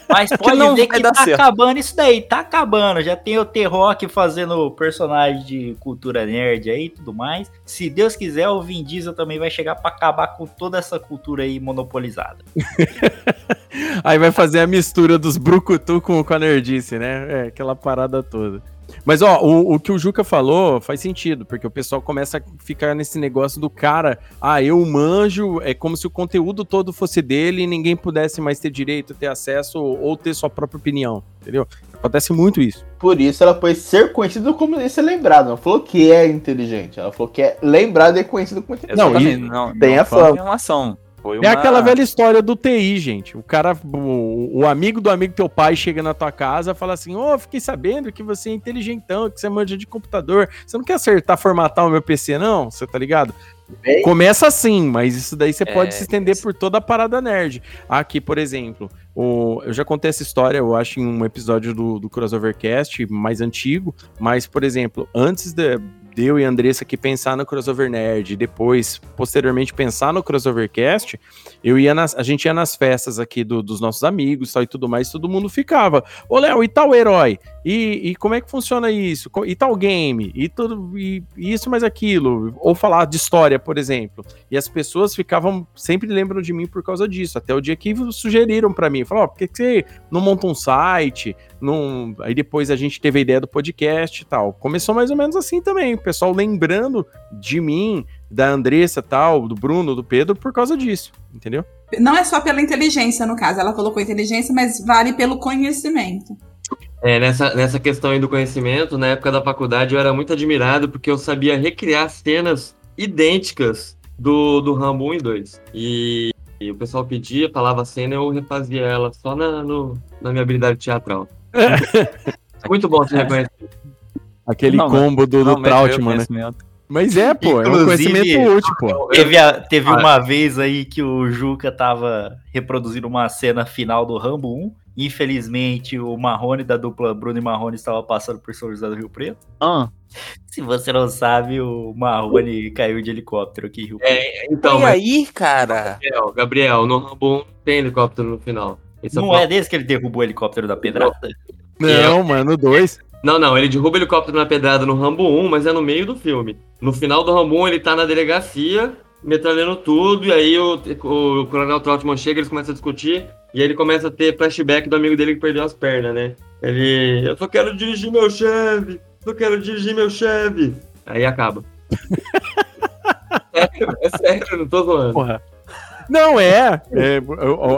Mas pode que ver que tá certo. acabando isso daí, tá acabando. Já tem o T-Rock fazendo personagem de cultura nerd aí e tudo mais. Se Deus quiser, o Vin Diesel também vai chegar para acabar com toda essa cultura aí monopolizada. aí vai fazer a mistura dos brucutu com, com a nerdice, né? É, aquela parada toda. Mas, ó, o, o, que o Juca falou faz sentido, porque o pessoal começa a ficar nesse negócio do cara, ah, eu manjo, é como se o conteúdo todo fosse dele e ninguém pudesse mais ter direito, ter acesso ou ter sua própria opinião, entendeu? Acontece muito isso. Por isso ela foi ser conhecida como ser lembrado. Não falou que é inteligente, ela falou que é lembrado e conhecido como inteligente. Não, e, não, tem não a fama. Foi uma... É aquela velha história do TI, gente. O cara, o, o, amigo do amigo teu pai chega na tua casa e fala assim: Ô, oh, fiquei sabendo que você é inteligentão, que você manja de computador. Você não quer acertar, formatar o meu PC, não? Você tá ligado? Bem... Começa assim, mas isso daí você é, pode se estender por toda a parada nerd. Aqui, por exemplo, o, eu já contei essa história, eu acho, em um episódio do, do Crossovercast mais antigo, mas, por exemplo, antes de, eu e a Andressa aqui pensar no Crossover Nerd, depois, posteriormente, pensar no Crossovercast, eu ia nas, a gente ia nas festas aqui do, dos nossos amigos tal, e tudo mais, todo mundo ficava. Ô, Léo, e tal herói? E, e, como é que funciona isso? E tal game? E tudo, e, isso mais aquilo? Ou falar de história, por exemplo. E as pessoas ficavam, sempre lembram de mim por causa disso. Até o dia que sugeriram para mim, falaram, ó, oh, por que você não monta um site? Não... Aí depois a gente teve a ideia do podcast e tal. Começou mais ou menos assim também, o pessoal lembrando de mim, da Andressa tal, do Bruno, do Pedro, por causa disso, entendeu? Não é só pela inteligência, no caso, ela colocou inteligência, mas vale pelo conhecimento. É, nessa, nessa questão aí do conhecimento, na época da faculdade eu era muito admirado porque eu sabia recriar cenas idênticas do, do Rambo 1 e 2. E, e o pessoal pedia, falava a cena, eu refazia ela só na, no, na minha habilidade teatral. Muito bom se reconhecer. Aquele não, combo do, do Trautmann, né? Mas é, pô, Inclusive, é um conhecimento útil, pô. Teve, a, teve ah. uma vez aí que o Juca tava reproduzindo uma cena final do Rambo 1 Infelizmente, o Marrone da dupla Bruno e Marrone estava passando por São José do Rio Preto. Ah. Se você não sabe, o Marrone caiu de helicóptero aqui em Rio Preto. É, então, e mas... aí, cara? Gabriel, Gabriel, no Rambo tem helicóptero no final. Esse não é, é desse que ele derrubou o helicóptero da pedrada? Não, é... mano, dois. Não, não, ele derruba o helicóptero na pedrada no Rambo 1, mas é no meio do filme. No final do Rambo 1, ele tá na delegacia, metralhando tudo, e aí o, o, o Coronel Trautmann chega, eles começam a discutir, e aí ele começa a ter flashback do amigo dele que perdeu as pernas, né? Ele, eu só quero dirigir meu Chevy, só quero dirigir meu Chevy. Aí acaba. é, é sério, não tô zoando. Porra. Não, é. é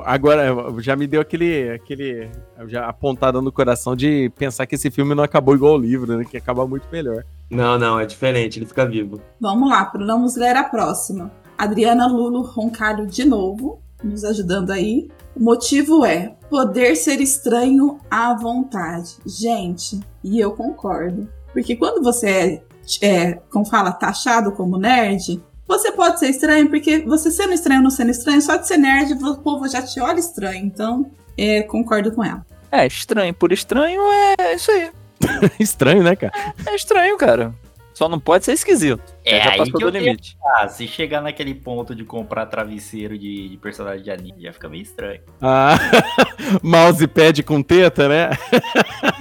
agora, já me deu aquele, aquele já apontada no coração de pensar que esse filme não acabou igual o livro, né? Que acaba muito melhor. Não, não, é diferente, ele fica vivo. Vamos lá, vamos ler a próxima. Adriana Lulo Roncalho de novo, nos ajudando aí. O motivo é poder ser estranho à vontade. Gente, e eu concordo. Porque quando você é, é como fala, taxado como nerd, você pode ser estranho, porque você sendo estranho ou não sendo estranho, só de ser nerd, o povo já te olha estranho. Então, é, concordo com ela. É, estranho por estranho é isso aí. estranho, né, cara? É, é estranho, cara. Só não pode ser esquisito. É, já passou do limite. Ah, se chegar naquele ponto de comprar travesseiro de, de personagem de anime, já fica meio estranho. Ah, mousepad com teta, né?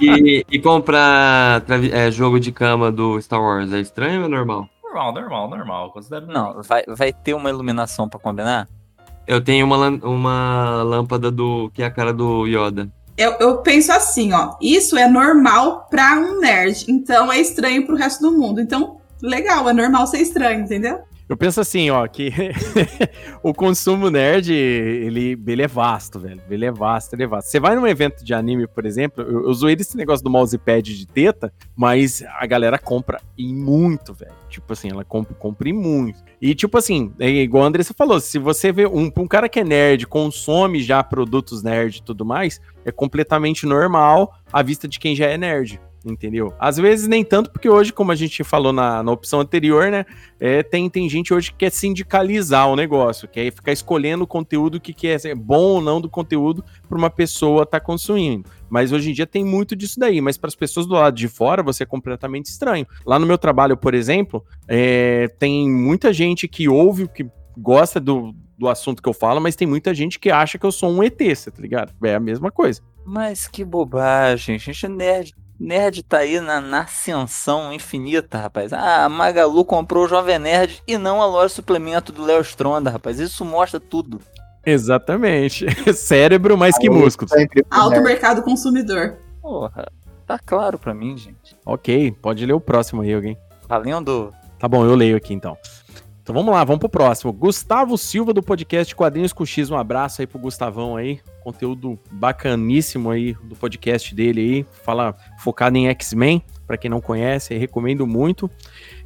e, e comprar é, jogo de cama do Star Wars é estranho ou é normal? Normal, normal, normal. Considero não, vai, vai ter uma iluminação para combinar? Eu tenho uma, uma lâmpada do que é a cara do Yoda. Eu, eu penso assim, ó. Isso é normal pra um nerd. Então é estranho pro resto do mundo. Então, legal, é normal ser estranho, entendeu? Eu penso assim, ó, que o consumo nerd, ele, ele é vasto, velho. Ele é vasto, ele é vasto. Você vai num evento de anime, por exemplo, eu, eu zoei esse negócio do mousepad de teta, mas a galera compra em muito, velho. Tipo assim, ela compra, compra em muito. E tipo assim, é igual a Andressa falou, se você vê um, um cara que é nerd, consome já produtos nerd e tudo mais, é completamente normal à vista de quem já é nerd entendeu? Às vezes nem tanto, porque hoje, como a gente falou na, na opção anterior, né, é, tem, tem gente hoje que quer sindicalizar o negócio, quer ficar escolhendo o conteúdo que, que é bom ou não do conteúdo para uma pessoa estar tá consumindo. Mas hoje em dia tem muito disso daí, mas para as pessoas do lado de fora você é completamente estranho. Lá no meu trabalho, por exemplo, é, tem muita gente que ouve, que gosta do, do assunto que eu falo, mas tem muita gente que acha que eu sou um ET, tá ligado? É a mesma coisa. Mas que bobagem, a gente é nerd Nerd tá aí na, na, ascensão infinita, rapaz. Ah, a Magalu comprou o Jovem Nerd e não a loja de suplemento do Léo Stronda, rapaz. Isso mostra tudo. Exatamente. Cérebro mais que músculo. Alto mercado consumidor. Porra, tá claro pra mim, gente. Ok, pode ler o próximo aí, alguém. Valendo. Tá bom, eu leio aqui então. Então vamos lá, vamos pro próximo. Gustavo Silva do podcast Quadrinhos com X. Um abraço aí pro Gustavão aí. Conteúdo bacaníssimo aí do podcast dele aí. Fala focado em X-Men, para quem não conhece, recomendo muito.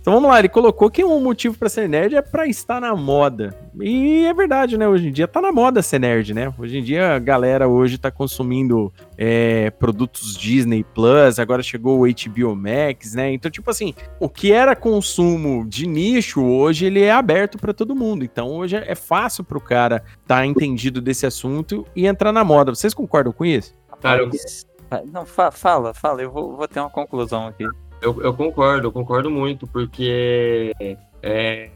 Então vamos lá, ele colocou que um motivo para ser nerd é para estar na moda. E é verdade, né? Hoje em dia tá na moda ser nerd, né? Hoje em dia a galera hoje tá consumindo é, produtos Disney Plus, agora chegou o HBO Max, né? Então, tipo assim, o que era consumo de nicho, hoje ele é aberto para todo mundo. Então hoje é fácil pro cara estar tá entendido desse assunto e entrar na moda. Vocês concordam com isso? Cara, eu... Não, fa fala, fala, eu vou, vou ter uma conclusão aqui. Eu, eu concordo, eu concordo muito, porque é,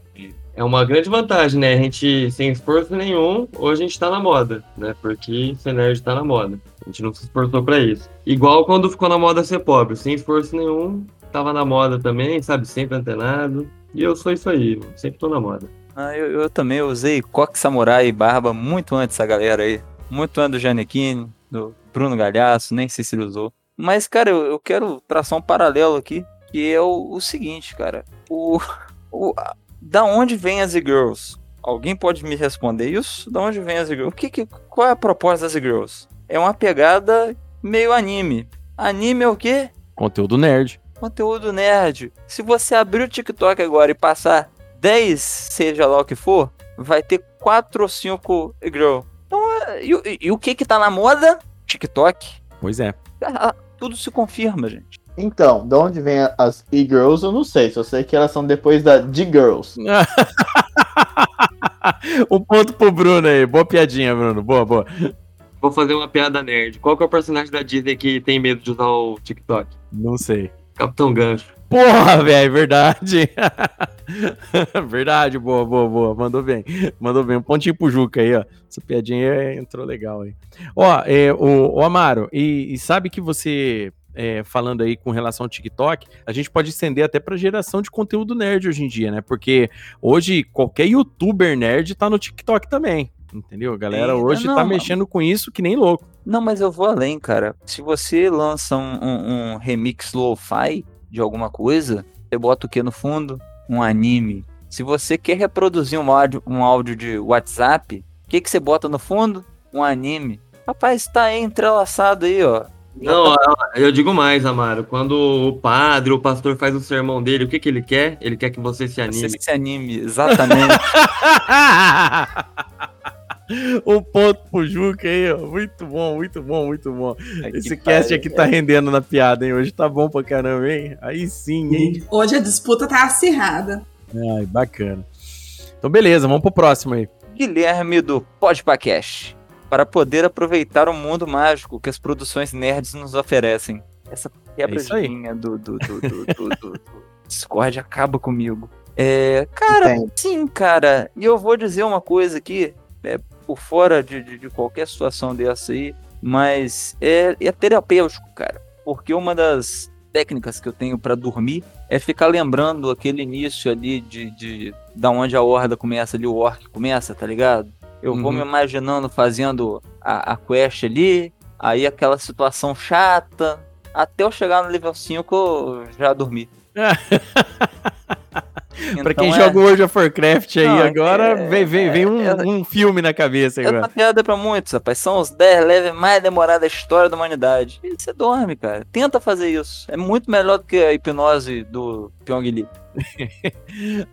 é uma grande vantagem, né? A gente, sem esforço nenhum, hoje a gente tá na moda, né? Porque ser tá na moda. A gente não se esforçou para isso. Igual quando ficou na moda ser pobre, sem esforço nenhum, tava na moda também, sabe? Sempre antenado. E eu sou isso aí, sempre tô na moda. Ah, eu, eu também usei coque samurai e barba muito antes dessa galera aí. Muito antes do Janequine, do Bruno Galhaço, nem sei se ele usou. Mas, cara, eu, eu quero traçar um paralelo aqui, que é o, o seguinte, cara. O, o, da onde vem as e-girls? Alguém pode me responder isso? Da onde vem as e-girls? O que, que, qual é a proposta das e-girls? É uma pegada meio anime. Anime é o quê? Conteúdo nerd. Conteúdo nerd. Se você abrir o TikTok agora e passar 10, seja lá o que for, vai ter 4 ou 5 e-girl. Então, e, e, e o que que tá na moda? TikTok. Pois é. Ah, tudo se confirma, gente. Então, de onde vem as e-girls, eu não sei. Só sei que elas são depois da D-girls. um ponto pro Bruno aí. Boa piadinha, Bruno. Boa, boa. Vou fazer uma piada nerd. Qual que é o personagem da Disney que tem medo de usar o TikTok? Não sei. Capitão Gancho. Porra, velho, verdade. verdade, boa, boa, boa. Mandou bem. Mandou bem. Um pontinho pro Juca aí, ó. Essa piadinha entrou legal aí. Ó, é, o, o Amaro, e, e sabe que você é, falando aí com relação ao TikTok, a gente pode estender até para geração de conteúdo nerd hoje em dia, né? Porque hoje qualquer youtuber nerd tá no TikTok também. Entendeu? A galera hoje não, tá mexendo com isso que nem louco. Não, mas eu vou além, cara. Se você lança um, um, um remix lo-fi de alguma coisa, você bota o que no fundo? Um anime. Se você quer reproduzir um áudio, um áudio de WhatsApp, que, que você bota no fundo? Um anime. Rapaz, tá aí entrelaçado aí, ó. Não, eu digo mais, Amaro. Quando o padre, o pastor faz o sermão dele, o que, que ele quer? Ele quer que você se anime. Você se anime, exatamente. um ponto pro Juca aí, ó. Muito bom, muito bom, muito bom. Esse cast aqui tá rendendo na piada, hein? Hoje tá bom pra caramba, hein? Aí sim, hein? Hoje a disputa tá acirrada. Ai, bacana. Então, beleza, vamos pro próximo aí. Guilherme do Podpacast. Para poder aproveitar o mundo mágico que as produções nerds nos oferecem. Essa quebra É linha do, do, do, do, do, do- Discord acaba comigo. É, cara, sim, cara. E eu vou dizer uma coisa aqui, é, por fora de, de, de qualquer situação dessa aí, mas é, é terapêutico, cara. Porque uma das técnicas que eu tenho pra dormir é ficar lembrando aquele início ali de, de da onde a horda começa ali, o orc começa, tá ligado? Eu vou Uhum. me imaginando fazendo a, a quest ali, aí aquela situação chata, até eu chegar no level 5 eu já dormi. pra Então quem é- joga o World of Warcraft aí Não, é- agora, vem, vem, vem um, é- um filme na cabeça Essa agora. piada é pra muitos, rapaz. São os 10 levels mais demorados da história da humanidade. E você dorme, cara. Tenta fazer isso. É muito melhor do que a hipnose do Pyong Lee.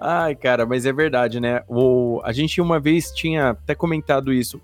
Ai, cara, mas é verdade, né? O, a gente uma vez tinha até comentado isso.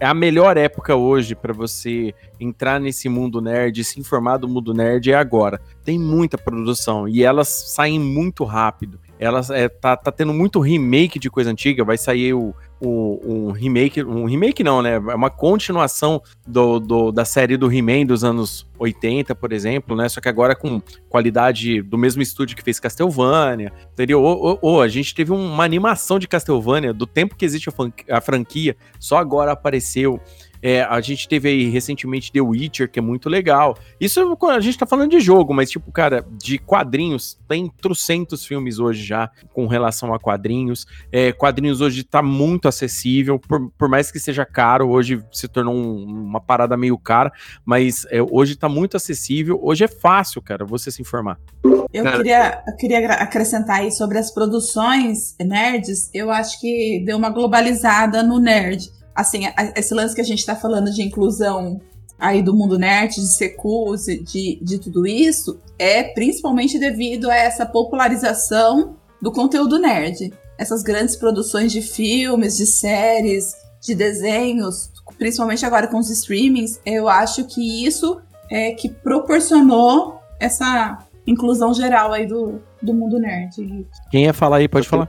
É a melhor época hoje pra você entrar nesse mundo nerd, se informar do mundo nerd é agora. Tem muita produção e elas saem muito rápido. Elas é, tá, tá tendo muito remake de coisa antiga. Vai sair o, o- um remake, um remake não, né? É uma continuação do, do- da série do He-Man dos anos 80, por exemplo, né? Só que agora com qualidade do mesmo estúdio que fez Castlevania, entendeu? Ou, ou- ou a gente teve uma animação de Castlevania do tempo que existe a franquia, só agora apareceu. É, a gente teve aí recentemente The Witcher, que é muito legal. Isso a gente tá falando de jogo, mas tipo, cara, de quadrinhos, tem trocentos filmes hoje já com relação a quadrinhos. É, quadrinhos hoje tá muito acessível, por, por mais que seja caro, hoje se tornou um- uma parada meio cara, mas é, hoje tá muito acessível, hoje é fácil, cara, você se informar. Eu Cara, queria, eu queria acrescentar aí sobre as produções nerds. Eu acho que deu uma globalizada no nerd. Assim, a- esse lance que a gente tá falando de inclusão aí do mundo nerd, de secus, de, de tudo isso, é principalmente devido a essa popularização do conteúdo nerd. Essas grandes produções de filmes, de séries, de desenhos, principalmente agora com os streamings, eu acho que isso é que proporcionou essa inclusão geral aí do, do mundo nerd. Quem ia falar aí, pode falar.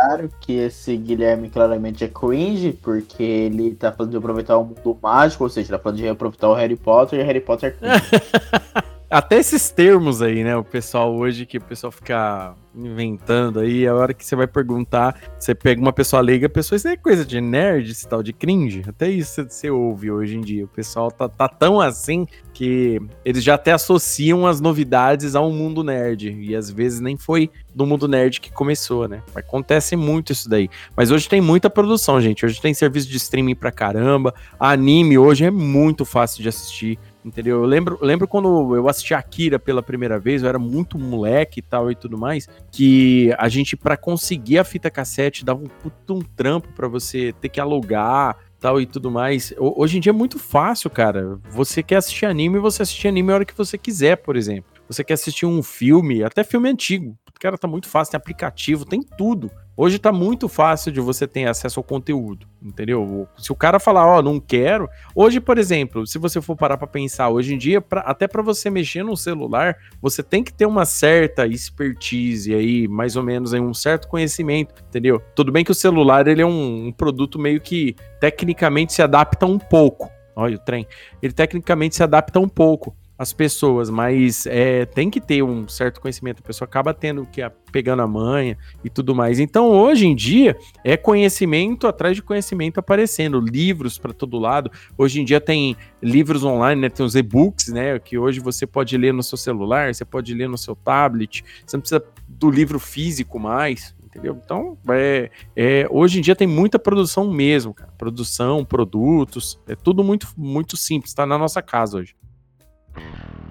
Claro que esse Guilherme claramente é cringe, porque ele tá falando de aproveitar o mundo mágico, ou seja, tá falando de aproveitar o Harry Potter e Harry Potter é. Até esses termos aí, né? O pessoal hoje que o pessoal fica inventando aí, a hora que você vai perguntar, você pega uma pessoa leiga, a pessoa, isso é coisa de nerd, esse tal de cringe. Até isso você ouve hoje em dia. O pessoal tá, tá tão assim que eles já até associam as novidades ao mundo nerd. E às vezes nem foi do mundo nerd que começou, né? Acontece muito isso daí. Mas hoje tem muita produção, gente. Hoje tem serviço de streaming pra caramba. Anime hoje é muito fácil de assistir. Entendeu? Eu lembro, lembro quando eu assisti Akira pela primeira vez, eu era muito moleque e tal e tudo mais, que a gente, pra conseguir a fita cassete, dava um puto um trampo pra você ter que alugar tal e tudo mais. Ho- Hoje em dia é muito fácil, cara. Você quer assistir anime, você assiste anime a hora que você quiser, por exemplo. Você quer assistir um filme, até filme antigo. Cara, tá muito fácil, tem aplicativo, tem tudo. Hoje tá muito fácil de você ter acesso ao conteúdo, entendeu? Se o cara falar, ó, não quero. Hoje, por exemplo, se você for parar pra pensar, hoje em dia, pra- até pra você mexer no celular, você tem que ter uma certa expertise aí, mais ou menos aí, um certo conhecimento, entendeu? Tudo bem que o celular ele é um, um produto meio que tecnicamente se adapta um pouco. Olha o trem. Ele tecnicamente se adapta um pouco às pessoas, mas é, tem que ter um certo conhecimento. A pessoa acaba tendo que a- pegando a manha e tudo mais. Então, hoje em dia, é conhecimento atrás de conhecimento aparecendo, livros para todo lado. Hoje em dia tem livros online, né? Tem os e-books, né? Que hoje você pode ler no seu celular, você pode ler no seu tablet. Você não precisa do livro físico mais. Entendeu? Então, é, é, hoje em dia tem muita produção mesmo, cara. Produção, produtos, é tudo muito, muito simples, tá na nossa casa hoje.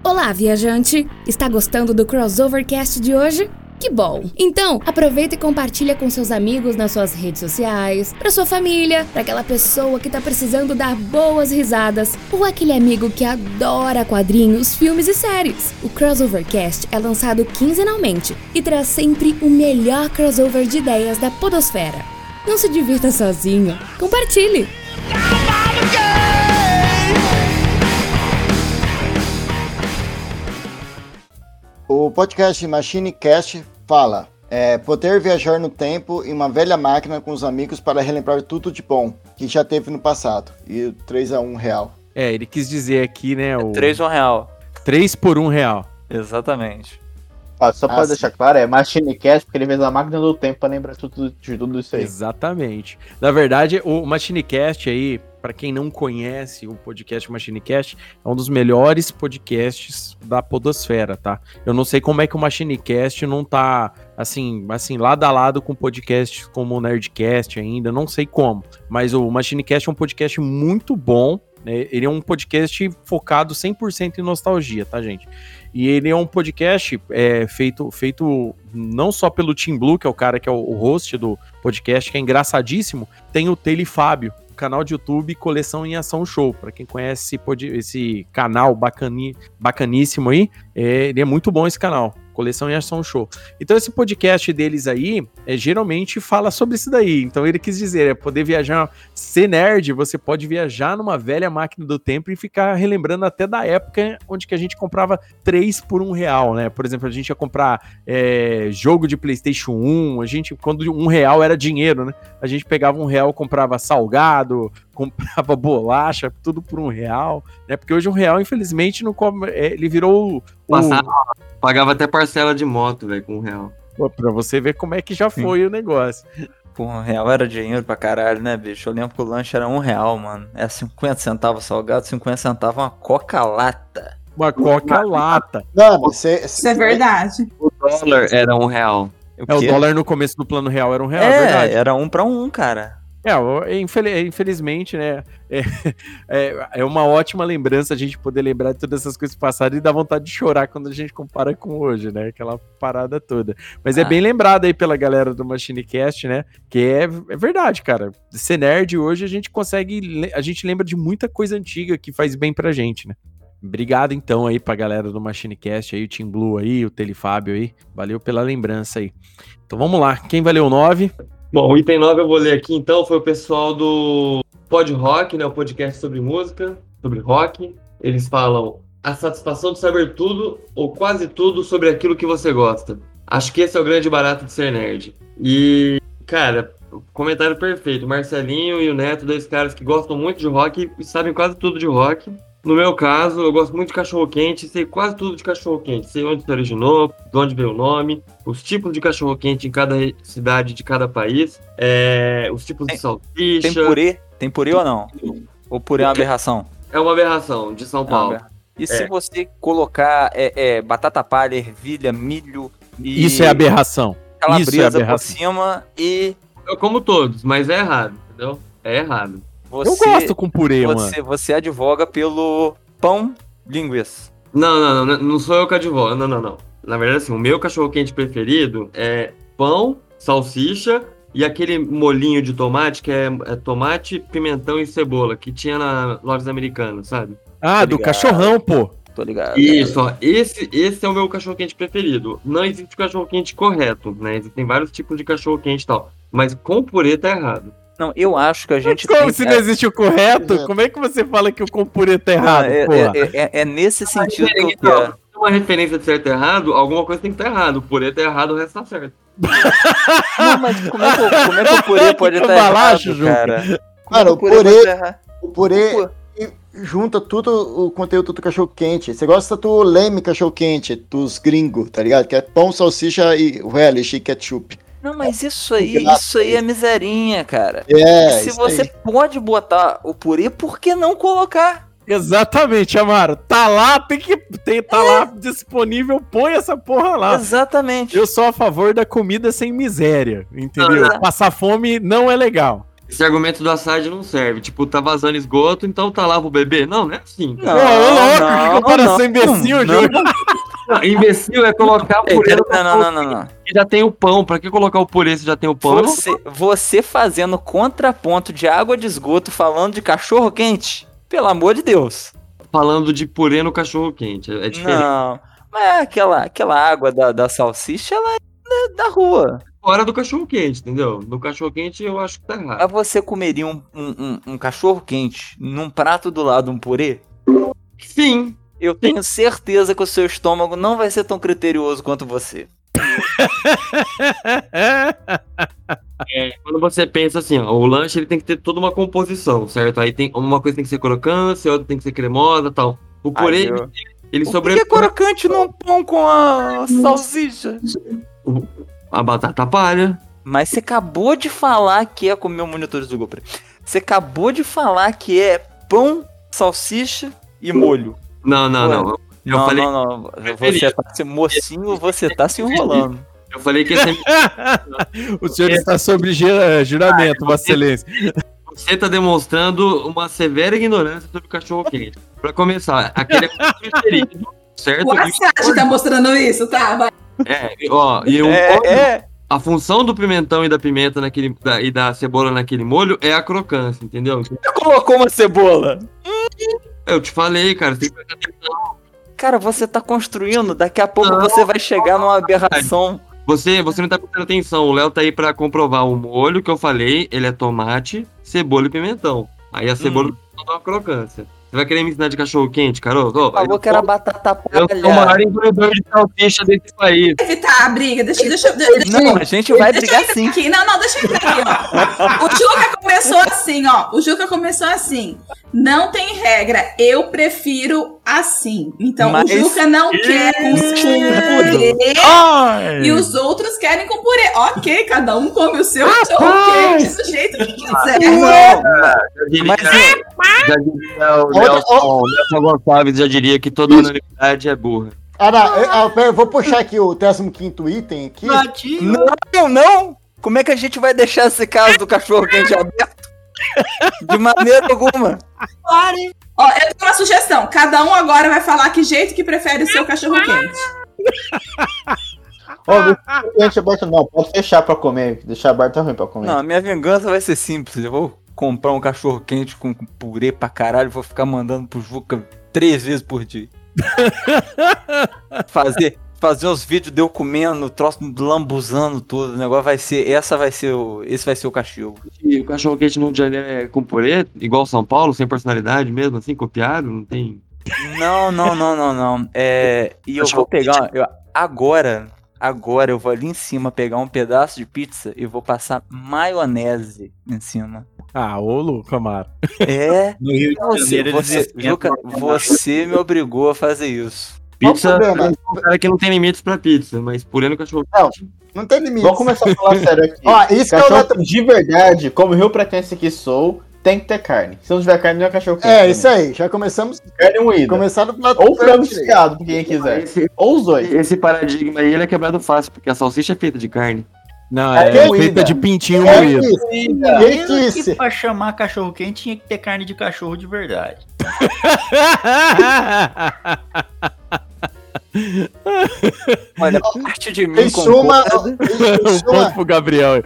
Olá, viajante! Está gostando do Crossovercast de hoje? Que bom! Então, aproveita e compartilha com seus amigos nas suas redes sociais, para sua família, para aquela pessoa que tá precisando dar boas risadas, ou aquele amigo que adora quadrinhos, filmes e séries. O Crossovercast é lançado quinzenalmente e traz sempre o melhor crossover de ideias da podosfera. Não se divirta sozinho, compartilhe! O podcast Machine Cast fala: é, poder viajar no tempo em uma velha máquina com os amigos para relembrar tudo de bom que já teve no passado. E o 3 a 1 real. É, ele quis dizer aqui, né? O... 3 1 real. 3 por 1 real. Exatamente. Ah, só pra Ah, deixar claro, é Machine Cast, porque ele fez a máquina do tempo pra lembrar tudo, de tudo isso aí. Exatamente. Na verdade, o Machinecast aí, para quem não conhece o podcast Machinecast, é um dos melhores podcasts da podosfera, tá? Eu não sei como é que o Machinecast não tá assim, assim lado a lado com podcasts como o Nerdcast ainda, não sei como, mas o Machinecast é um podcast muito bom, né? Ele é um podcast focado 100% em nostalgia, tá, gente? E ele é um podcast é, feito, feito não só pelo Tim Blue, que é o cara que é o, host do podcast, que é engraçadíssimo, tem o Tele Fábio, canal de YouTube Coleção em Ação Show. Para quem conhece esse, canal bacani, bacaníssimo aí, é, ele é muito bom esse canal. Coleção em Ação Show. Então esse podcast deles aí, é, geralmente fala sobre isso daí. Então ele quis dizer, é poder viajar, ser nerd, você pode viajar numa velha máquina do tempo e ficar relembrando até da época onde que a gente comprava 3 por um real, né? Por exemplo, a gente ia comprar é, jogo de Playstation 1, a gente, quando um real era dinheiro, né? A gente pegava um real, comprava salgado, comprava bolacha, tudo por um real, né? Porque hoje um real, infelizmente, não come, é, ele virou o, Passava, pagava até parcela de moto, velho, com um real. Pô, Pra você ver como é que já foi o negócio. Pô, um real era dinheiro pra caralho, né, bicho? Eu lembro que o lanche era um real, mano. Era 50 centavos salgado, 50 centavos uma coca-lata. Uma coca-lata. Mano, você. Isso é verdade. O dólar era um real. É, o dólar no começo do plano real era um real, é, É, verdade. era um pra um, cara. É, infelizmente, né? É, é, é uma ótima lembrança a gente poder lembrar de todas essas coisas passadas e dá vontade de chorar quando a gente compara com hoje, né? Aquela parada toda. Mas é Ah. bem lembrado aí pela galera do Machinecast, né? Que é, é verdade, cara. Ser nerd hoje a gente consegue. A gente lembra de muita coisa antiga que faz bem pra gente, né? Obrigado então aí pra galera do Machinecast aí, o Team Blue aí, o Telefábio aí. Valeu pela lembrança aí. Então vamos lá. Quem valeu o 9? Bom, o item 9 eu vou ler aqui então, foi o pessoal do Pod Rock, né, o podcast sobre música, sobre rock. Eles falam a satisfação de saber tudo ou quase tudo sobre aquilo que você gosta. Acho que esse é o grande barato de ser nerd. E, cara, comentário perfeito. Marcelinho e o Neto, dois caras que gostam muito de rock e sabem quase tudo de rock. No meu caso, eu gosto muito de cachorro-quente, sei quase tudo de cachorro-quente. Sei onde se originou, de onde veio o nome, os tipos de cachorro-quente em cada cidade de cada país, é, os tipos de salsicha. Tem purê? Tem purê ou não? Ou purê é uma aberração? É uma aberração de São Paulo. Ah, E se É. você colocar é, é, batata palha, ervilha, milho e Isso é aberração. Isso é calabresa por aberração. cima e Eu como todos, mas é errado, entendeu? É errado. Você, Eu gosto com purê, mano. você, você advoga pelo pão linguiça. Não, não, não, não sou eu que advogo. Não, não, não. Na verdade, assim, o meu cachorro-quente preferido é pão, salsicha e aquele molinho de tomate que é, é tomate, pimentão e cebola que tinha na lojas americanas, sabe? Ah, do cachorrão, pô. Tô ligado. Isso, ó, esse, esse é o meu cachorro-quente preferido. Não existe cachorro-quente correto, né? Existem vários tipos de cachorro-quente e tal. Mas com purê tá errado. Não, eu acho que a gente Como tem se não existe o correto? Exato. Como é que você fala que o com purê tá Ah, errado, é, porra? é- é- é nesse sentido que eu quero. uma referência de certo e errado, alguma coisa tem que estar errado. O purê tá errado, o resto tá certo. Não, mas como é que, o- como é que o purê pode estar errado, cambalacho, Juca. cara? Mano, o purê, errado? o purê Pô. junta tudo o conteúdo do cachorro quente. Você gosta do leme cachorro quente, dos gringos, tá ligado? Que é pão, salsicha e relish e ketchup. Não, mas isso aí, isso aí é miserinha, cara. É, Se você aí. pode botar o purê, por que não colocar? Exatamente, Amaro. Tá lá, tem que tem, tá lá disponível, põe essa porra lá. Exatamente. Eu sou a favor da comida sem miséria, entendeu? Ah. Passar fome não é legal. Esse argumento do assad não serve. Tipo, tá vazando esgoto, então tá lá pro bebê. Não, não é assim. Não, Ô, ô, louco, que não, comparação não, imbecil, não, Júlio. Não, imbecil é colocar o purê Não, não, não, não, já tem o pão. Pra que colocar o purê se já tem o pão? Você, você fazendo contraponto de água de esgoto falando de cachorro quente? Pelo amor de Deus. Falando de purê no cachorro quente. É diferente. Não. Mas aquela, aquela água da, da salsicha, ela é da, da rua. Fora do cachorro quente, entendeu? No cachorro quente eu acho que tá errado. Mas você comeria um, um, um- um cachorro quente num prato do lado um purê? Sim. Eu tenho certeza que o seu estômago não vai ser tão criterioso quanto você. É, quando você pensa assim, ó, o lanche ele tem que ter toda uma composição, certo? Aí tem uma coisa tem que ser crocância, outra tem que ser cremosa tal. O purê, eu- ele, ele O que é crocante num pão com a salsicha? a batata palha. Mas você acabou de falar que é com meu monitor do Google. Você acabou de falar que é pão, salsicha e molho. Não, não, Ué. não. Eu não, falei, não, não. Você tá se mocinho, você tá se enrolando. eu falei que esse O senhor está sob ju- eh, juramento, Vossa Excelência. Você tá demonstrando uma severa ignorância sobre o cachorro quente. Pra começar, aquele é muito certo? O Assad tá mostrando isso, tá? Vai. É, ó, e o É, é. a função do pimentão e da pimenta naquele, da- e da cebola naquele molho é a crocância, entendeu? Você colocou uma cebola. Eu te falei, cara, você tem que prestar atenção. Cara, você tá construindo, daqui a pouco Não. você vai chegar numa aberração. Você, você não tá prestando atenção. O Léo tá aí pra comprovar o molho que eu falei. Ele é tomate, cebola e pimentão. Aí a cebola dá uma crocância. Você vai querer me ensinar de cachorro quente, Carol? Ô, Falou que era batata eu sou o maior palha. empreendedor de salsicha desse país. Evitar a briga, deixa, deixa, deixa Não, a gente vai deixa brigar sim. Aqui. Não, não, deixa eu entrar aqui, ó. O Juca começou assim, ó. O Juca começou assim. Não tem regra, eu prefiro assim. Então, Mas- o Juca não quer com purê Ai! e os outros querem com purê. Ok, cada um come o seu do jeito que quiser. Não, Já diria, mas já diria o Nelson, Gonçalves já diria que toda unanimidade é burra. Ah, não, eu, ah, pera, eu vou puxar aqui o 15 item aqui. não, não. Como é que a gente vai deixar esse caso do cachorro quente aberto? De maneira alguma. Pare. Ó, eu tenho uma sugestão. Cada um agora vai falar que jeito que prefere o seu cachorro quente. Deixa quente aberto não, pode fechar pra comer. Deixar aberto é ruim pra comer. Não, a minha vingança vai ser simples. Eu vou comprar um cachorro quente com purê pra caralho. Vou ficar mandando pro Juca três vezes por dia. fazer, fazer uns vídeos de eu comendo, o troço lambuzando tudo. O negócio vai ser. Essa vai ser o. Esse vai ser o cachorro. E o cachorro quente no Rio de Janeiro é com purê, igual São Paulo, sem personalidade mesmo, assim, copiado, não tem. Não, não, não, não, não. É. E eu vou pegar. eu- agora. Agora eu vou ali em cima pegar um pedaço de pizza e vou passar maionese em cima. Ah, ô louco, Amaro. É. No Rio de Você, Janeiro eles você, Juca, você me obrigou a fazer isso. Pizza, eu sou um cara que não tem limites pra pizza, mas purê no cachorro Não, não tem limite. Vamos começar a falar sério aqui. Ó, isso que é cachorro outro- de verdade, como Rio Pretense que sou, tem que ter carne. Se não tiver carne, não é cachorro quente. É, também. isso aí. Já começamos. Carne moída. Começar no plato Ou frango desfiado, pra quem quiser. Esse, Ou os dois. esse paradigma aí ele é quebrado fácil, porque a salsicha é feita de carne. Não, É é, feita de pintinho É moído. Quem que disse? pra chamar cachorro quente tinha que ter carne de cachorro de verdade. Olha, parte de mim Em suma, em, em um suma, pro Gabriel.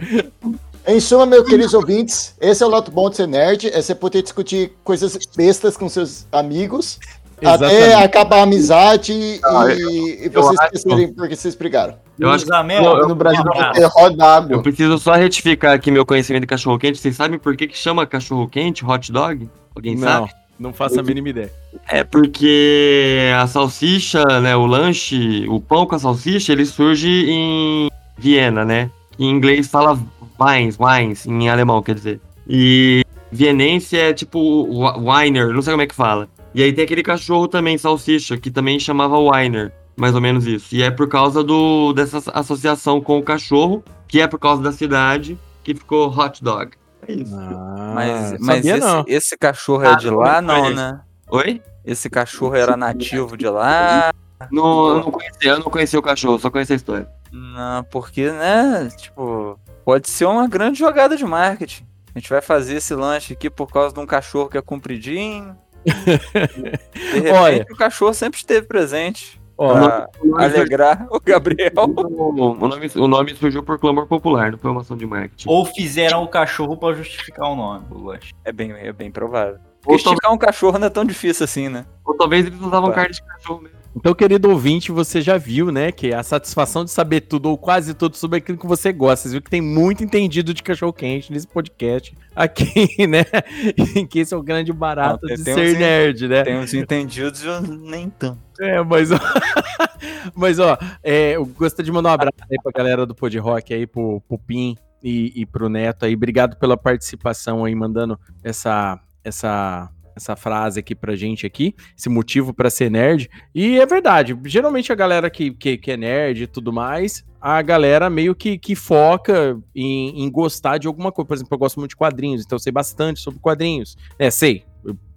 em suma, meus queridos ouvintes, esse é o Loto Bom de ser nerd. É você poder discutir coisas bestas com seus amigos. Até Exatamente. acabar a amizade e, Ah, e vocês acho- esquecerem porque vocês brigaram. Eu acho Luiz Amel, No, no Brasil um vai abraço. ter roda Eu preciso só retificar aqui meu conhecimento de cachorro quente. Vocês sabem por que, que chama cachorro quente hot dog? Alguém Não, sabe? Não faço a mínima ideia. É porque a salsicha, né, o lanche, o pão com a salsicha, ele surge em Viena, né? Em inglês fala Weins, Weins, em alemão, quer dizer. E vienense é tipo Weiner, não sei como é que fala. E aí tem aquele cachorro também, salsicha, que também chamava Weiner, mais ou menos isso. E é por causa do, dessa associação com o cachorro, que é por causa da cidade, que ficou hot dog. É isso. Ah, Mas, mas esse, não. esse cachorro Ah, é de lá, não, né? Oi? Esse cachorro era nativo de lá. Não, eu não conhecia, eu não conhecia o cachorro, só conhecia a história. Não, porque, né? Tipo, pode ser uma grande jogada de marketing. A gente vai fazer esse lanche aqui por causa de um cachorro que é compridinho. De repente, Olha. o cachorro sempre esteve presente. Pra alegrar o Gabriel. O nome, o nome surgiu por clamor popular, não foi uma ação de marketing. Ou fizeram o cachorro pra justificar o nome do lanche. É bem, é bem provável. Porque esticar um cachorro não é tão difícil assim, né? Ou talvez eles usavam carne de cachorro mesmo. Então, querido ouvinte, você já viu, né, que a satisfação de saber tudo ou quase tudo sobre aquilo que você gosta. Você viu que tem muito entendido de cachorro-quente nesse podcast aqui, né? que esse é o grande barato Não, de ser nerd, né? Tem uns entendidos nem tanto. É, mas ó, mas, ó é, eu gostaria de mandar um abraço aí pra galera do Pod Rock aí, pro, pro Pim e, e pro Neto aí. Obrigado pela participação aí, mandando essa, essa, essa frase aqui pra gente aqui, esse motivo pra ser nerd. E é verdade, geralmente a galera que, que, que é nerd e tudo mais, a galera meio que, que foca em, em gostar de alguma coisa. Por exemplo, eu gosto muito de quadrinhos, então eu sei bastante sobre quadrinhos. É, sei.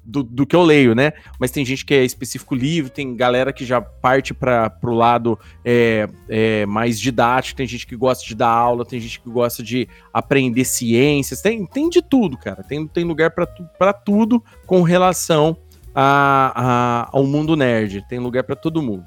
Do, do que eu leio, né? Mas tem gente que é específico livro, tem galera que já parte para pro lado é, é, mais didático, tem gente que gosta de dar aula, tem gente que gosta de aprender ciências, tem, tem de tudo, cara. Tem, tem lugar para tu, tudo com relação a, a- ao mundo nerd. Tem lugar para todo mundo.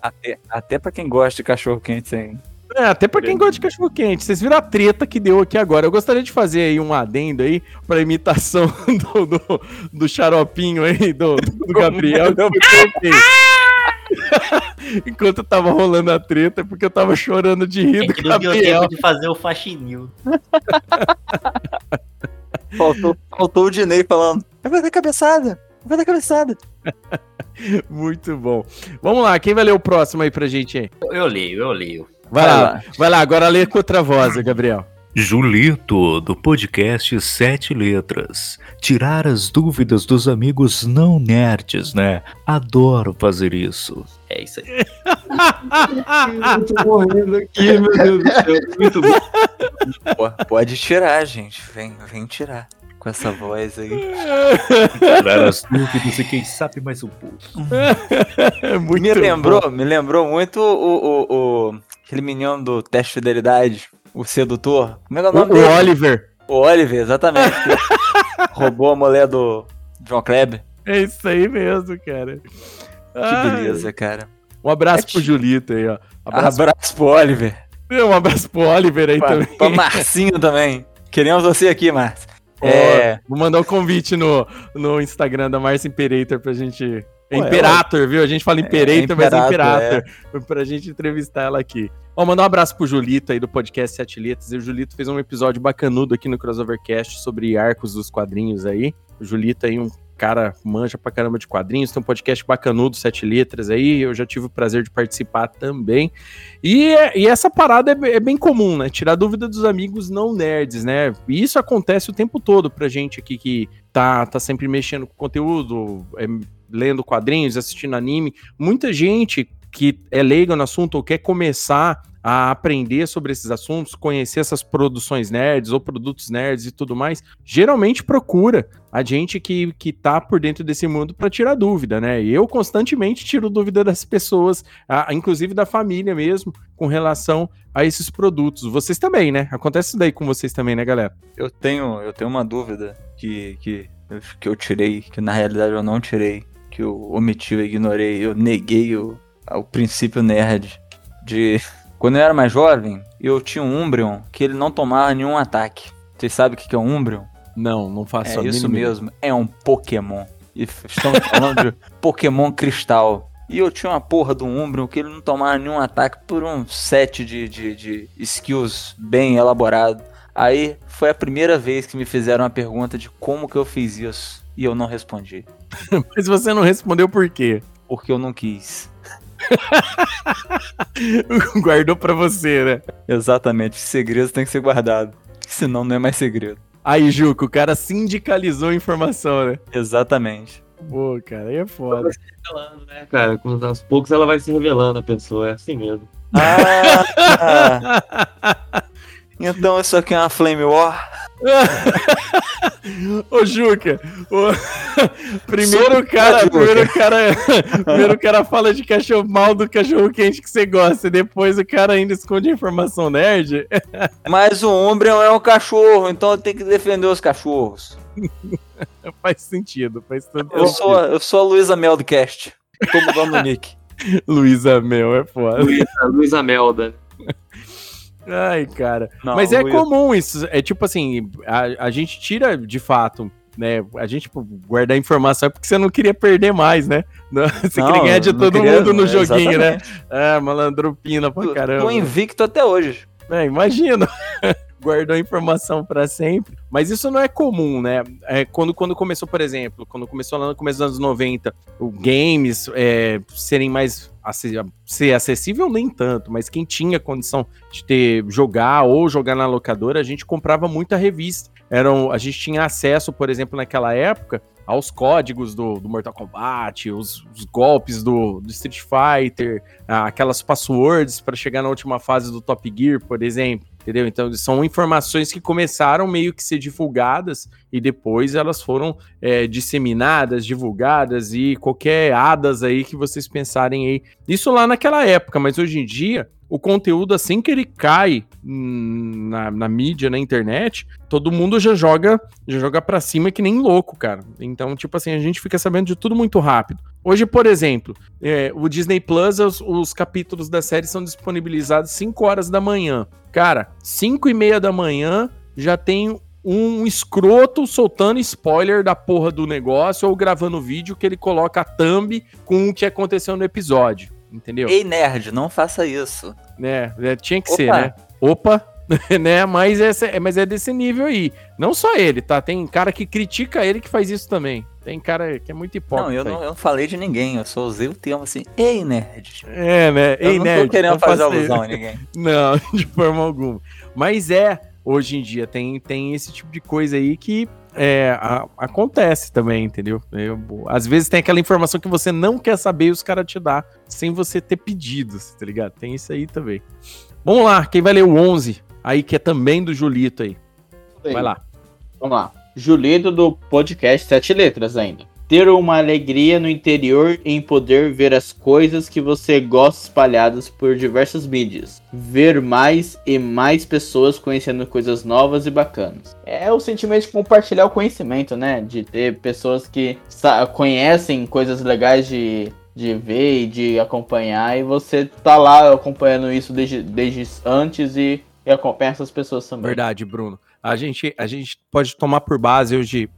Até, até pra quem gosta de cachorro quente sem. É, até pra quem gosta de cachorro quente. Vocês viram a treta que deu aqui agora. Eu gostaria de fazer aí um adendo aí pra imitação do, do, do xaropinho aí, do, do Gabriel. Enquanto eu tava rolando a treta, porque eu tava chorando de rir É do que não deu Gabriel. tempo de fazer o faxinil. Faltou, faltou o Dinei falando. Vai dar cabeçada! Vai dar cabeçada! Muito bom. Vamos lá, quem vai ler o próximo aí pra gente aí? Eu, eu leio, eu leio. Vai, lá, vai lá, agora lê com outra voz, Gabriel. Julito, do podcast Sete Letras. Tirar as dúvidas dos amigos não nerds, né? Adoro fazer isso. É isso aí. Eu tô morrendo aqui, meu Deus do céu. Muito bom. Pô, pode tirar, gente. Vem, vem tirar. Com essa voz aí. Tirar as dúvidas e quem sabe mais um pouco. Muito me lembrou, me lembrou muito o, o, o- aquele menino do teste de fidelidade, o sedutor. Como é é o O, nome o dele? Oliver. O Oliver, exatamente. roubou a mulher do John Kleber. É isso aí mesmo, cara. Que beleza, cara. Um abraço É pro Julito aí, ó. Abraço, pro Oliver. Um abraço pro Oliver aí Pra, também. pra Marcinho também. Queremos você aqui, Márcio. É. Vou mandar um convite no, no Instagram da Márcia Imperator pra gente. É Ué, Imperator, viu? A gente fala Imperator, mas é Imperator, Imperator. Pra gente entrevistar ela aqui. Ó, mandar um abraço pro Julito aí do podcast Sete Letras. E o Julito fez um episódio bacanudo aqui no Crossovercast sobre arcos dos quadrinhos aí. O Julito aí, um cara manja pra caramba de quadrinhos, tem um podcast bacanudo, Sete Letras aí. Eu já tive o prazer de participar também. E, é- e essa parada é, é bem comum, né? Tirar dúvida dos amigos não nerds, né? E isso acontece o tempo todo pra gente aqui que tá, tá sempre mexendo com conteúdo, é, lendo quadrinhos, assistindo anime. Muita gente que é leiga no assunto ou quer começar a aprender sobre esses assuntos, conhecer essas produções nerds ou produtos nerds e tudo mais, geralmente procura a gente que, que tá por dentro desse mundo para tirar dúvida, né? E eu constantemente tiro dúvida das pessoas, a- inclusive da família mesmo, com relação a esses produtos. Vocês também, né? Acontece isso daí com vocês também, né, galera? Eu tenho, eu tenho uma dúvida que, que, que eu tirei, que na realidade eu não tirei, que eu omiti, eu ignorei, eu neguei o, o princípio nerd de... Quando eu era mais jovem, eu tinha um Umbreon que ele não tomava nenhum ataque. Vocês sabem o que é um Umbreon? Não, não faço É a isso mesmo, é um Pokémon. E estamos falando de Pokémon Cristal. E eu tinha uma porra do Umbreon que ele não tomava nenhum ataque por um set de, de, de skills bem elaborado. Aí foi a primeira vez que me fizeram uma pergunta de como que eu fiz isso. E eu não respondi. Mas você não respondeu por quê? Porque eu não quis. Guardou pra você, né? Exatamente. Segredos tem que ser guardado. Senão não é mais segredo. Aí, Juco, o cara sindicalizou a informação, né? Exatamente. Pô, cara, aí é foda. né, cara? Com- Aos poucos ela vai se revelando a pessoa, é assim mesmo. Ah, então isso aqui é uma Flame War? Ô, Juca, o- primeiro Sobre cara, Juca. primeiro cara, primeiro cara fala de cachorro mal do cachorro quente que você gosta, e depois o cara ainda esconde a informação nerd. Mas o Umbreon é um cachorro, então eu tenho que defender os cachorros. faz sentido, faz todo Eu sentido. sou, eu sou a Luísa Mel do cast. Tô mudando o nick. Luísa Mel é foda. Luísa, Luísa Melda. Ai, cara. Não, Mas é comum isso. É tipo assim, a, a gente tira de fato né? A gente tipo, guardar informação é porque você não queria perder mais, né? Você não, queria ganhar de todo queria, mundo no joguinho, né? É, malandropina pra caramba. Tô invicto até hoje. É, imagina. Guardou informação para sempre. Mas isso não é comum, né? É, quando, quando começou, por exemplo, quando começou lá no começo dos anos 90, o games é, serem mais ser acessível nem tanto, mas quem tinha condição de ter jogar ou jogar na locadora, a gente comprava muita revista. Eram, a gente tinha acesso, por exemplo, naquela época, aos códigos do, do Mortal Kombat, os, os golpes do, do, Street Fighter, aquelas passwords para chegar na última fase do Top Gear, por exemplo. Entendeu? Então, são informações que começaram meio que ser divulgadas e depois elas foram é, disseminadas, divulgadas e qualquer hadas aí que vocês pensarem aí. Isso lá naquela época, mas hoje em dia o conteúdo, assim que ele cai na, na, mídia, na internet, todo mundo já joga já joga pra cima que nem louco, cara. Então, tipo assim, a gente fica sabendo de tudo muito rápido. Hoje, por exemplo, é, o Disney Plus, os, os, capítulos da série são disponibilizados 5 horas da manhã. Cara, 5 e meia da manhã já tem um escroto soltando spoiler da porra do negócio ou gravando vídeo que ele coloca a thumb com o que aconteceu no episódio entendeu? Ei, nerd, não faça isso. É, é tinha que Opa. ser, né? Opa, né? Mas, é, mas é desse nível aí. Não só ele, tá? Tem cara que critica ele que faz isso também. Tem cara que é muito hipócrita. Não, eu não, eu não falei de ninguém, eu só usei o termo assim, ei, nerd. É, né? Eu ei, não nerd. tô querendo fazer alusão a ninguém. Não, de forma alguma. Mas é, hoje em dia, tem, tem esse tipo de coisa aí que é, a, acontece também, entendeu? Eu, às vezes tem aquela informação que você não quer saber e os caras te dão sem você ter pedido, tá ligado? Tem isso aí também. Vamos lá, quem vai ler o 11 aí, que é também do Julito aí? Vai lá. Vamos lá. Julito do podcast Sete Letras ainda ter uma alegria no interior em poder ver as coisas que você gosta espalhadas por diversas mídias. Ver mais e mais pessoas conhecendo coisas novas e bacanas. É o sentimento de compartilhar o conhecimento, né? De ter pessoas que conhecem coisas legais de, de ver e de acompanhar, e você tá lá acompanhando isso desde, desde antes e, e acompanha essas pessoas também. Verdade, Bruno. A gente, a gente pode tomar por base hoje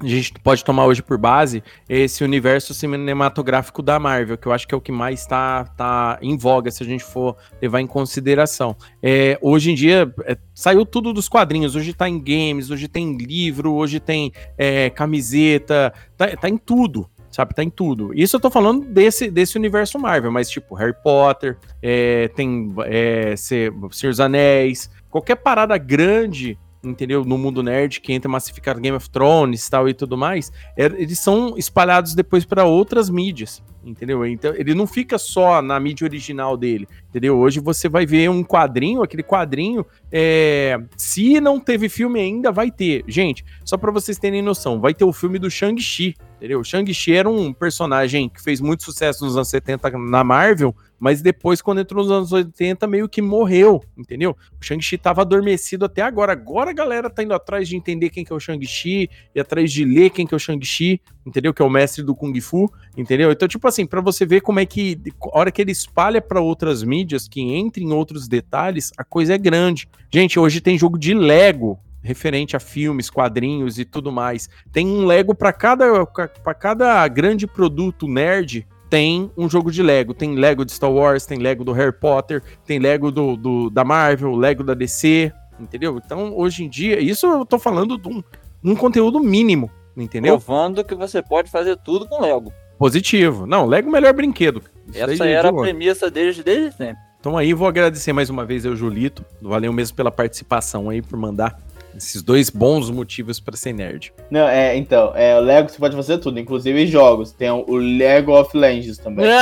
a gente pode tomar hoje por base esse universo cinematográfico da Marvel, que eu acho que é o que mais está tá em voga, se a gente for levar em consideração. É, hoje em dia, é, saiu tudo dos quadrinhos, hoje está em games, hoje tem livro, hoje tem é, camiseta, tá, tá, em tudo, sabe? Tá em tudo. Isso eu tô falando desse, desse universo Marvel, mas tipo, Harry Potter, é, tem é, Senhor dos Anéis, qualquer parada grande entendeu? No mundo nerd, que entra massificado Game of Thrones tal e tudo mais, é, eles são espalhados depois para outras mídias, entendeu? Então ele não fica só na mídia original dele, entendeu? Hoje você vai ver um quadrinho, aquele quadrinho, é, se não teve filme ainda, vai ter. Gente, só para vocês terem noção, vai ter o filme do Shang-Chi, entendeu? Shang-Chi era um personagem que fez muito sucesso nos anos 70 na Marvel, mas depois, quando entrou nos anos 80, meio que morreu, entendeu? O Shang-Chi tava adormecido até agora. Agora a galera tá indo atrás de entender quem que é o Shang-Chi e atrás de ler quem que é o Shang-Chi, entendeu? Que é o mestre do Kung Fu, entendeu? Então, tipo assim, para você ver como é que, a hora que ele espalha para outras mídias, que entra em outros detalhes, a coisa é grande. Gente, hoje tem jogo de Lego, referente a filmes, quadrinhos e tudo mais. Tem um Lego para cada, pra cada grande produto nerd tem um jogo de Lego. Tem Lego de Star Wars, tem Lego do Harry Potter, tem Lego do, do da Marvel, Lego da DC, entendeu? Então, hoje em dia, isso eu tô falando de um, um conteúdo mínimo, entendeu? Provando que você pode fazer tudo com Lego. Positivo. Não, Lego é o melhor brinquedo. Isso Essa era a premissa desde, desde sempre. Então aí, vou agradecer mais uma vez ao Julito. Valeu mesmo pela participação aí, por mandar esses dois bons motivos para ser nerd. Não, é, então, é, o Lego você pode fazer tudo, inclusive jogos. Tem o Lego of Legends também.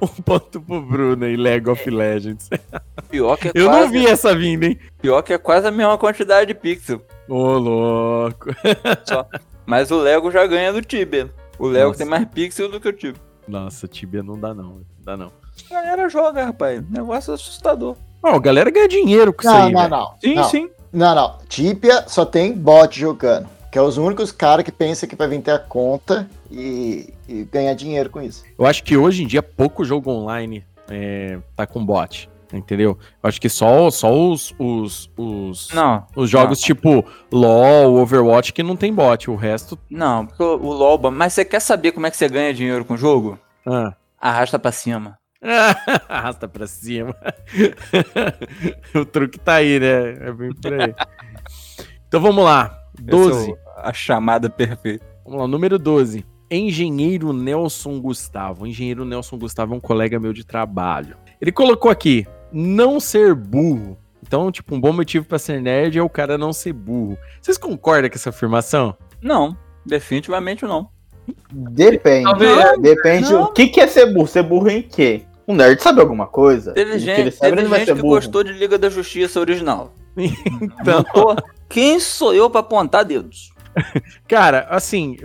um ponto pro Bruno aí, Lego of Legends. Pior que é Eu quase... não vi essa vinda, hein? Pior que é quase a mesma quantidade de pixel. Ô, louco. Só. Mas o Lego já ganha do Tibia. O Lego Nossa. tem mais pixel do que o Tibia. Nossa, Tibia não dá não, não dá não. A galera joga, rapaz. Negócio assustador. Não, a galera ganha dinheiro com não, isso aí. Não, não, Sim, não. sim. Não, não. Tibia só tem bot jogando. que é os únicos caras que pensam que vai vir ter a conta e, e ganhar dinheiro com isso. Eu acho que hoje em dia pouco jogo online é, tá com bot. Entendeu? Eu acho que só, só os, os, os, Não. os jogos não. tipo LoL, Overwatch que não tem bot. O resto. Não, porque o, o LoL. Mas você quer saber como é que você ganha dinheiro com o jogo? Ah. Arrasta pra cima. Arrasta pra cima. o truque tá aí, né? É bem por aí. Então vamos lá. Esse 12. é o- a chamada perfeita. Vamos lá, número 12. Engenheiro Nelson Gustavo. Engenheiro Nelson Gustavo é um colega meu de trabalho. Ele colocou aqui: não ser burro. Então, tipo, um bom motivo pra ser nerd é o cara não ser burro. Vocês concordam com essa afirmação? Não, definitivamente não. Depende. Talvez- né? Depende. Não. O que, que é ser burro? Ser burro em quê? O nerd sabe alguma coisa? Teve gente, ele sabe, teve ele vai gente que burro. gostou de Liga da Justiça original. Então, Não tô- Quem sou eu pra apontar dedos? cara, assim,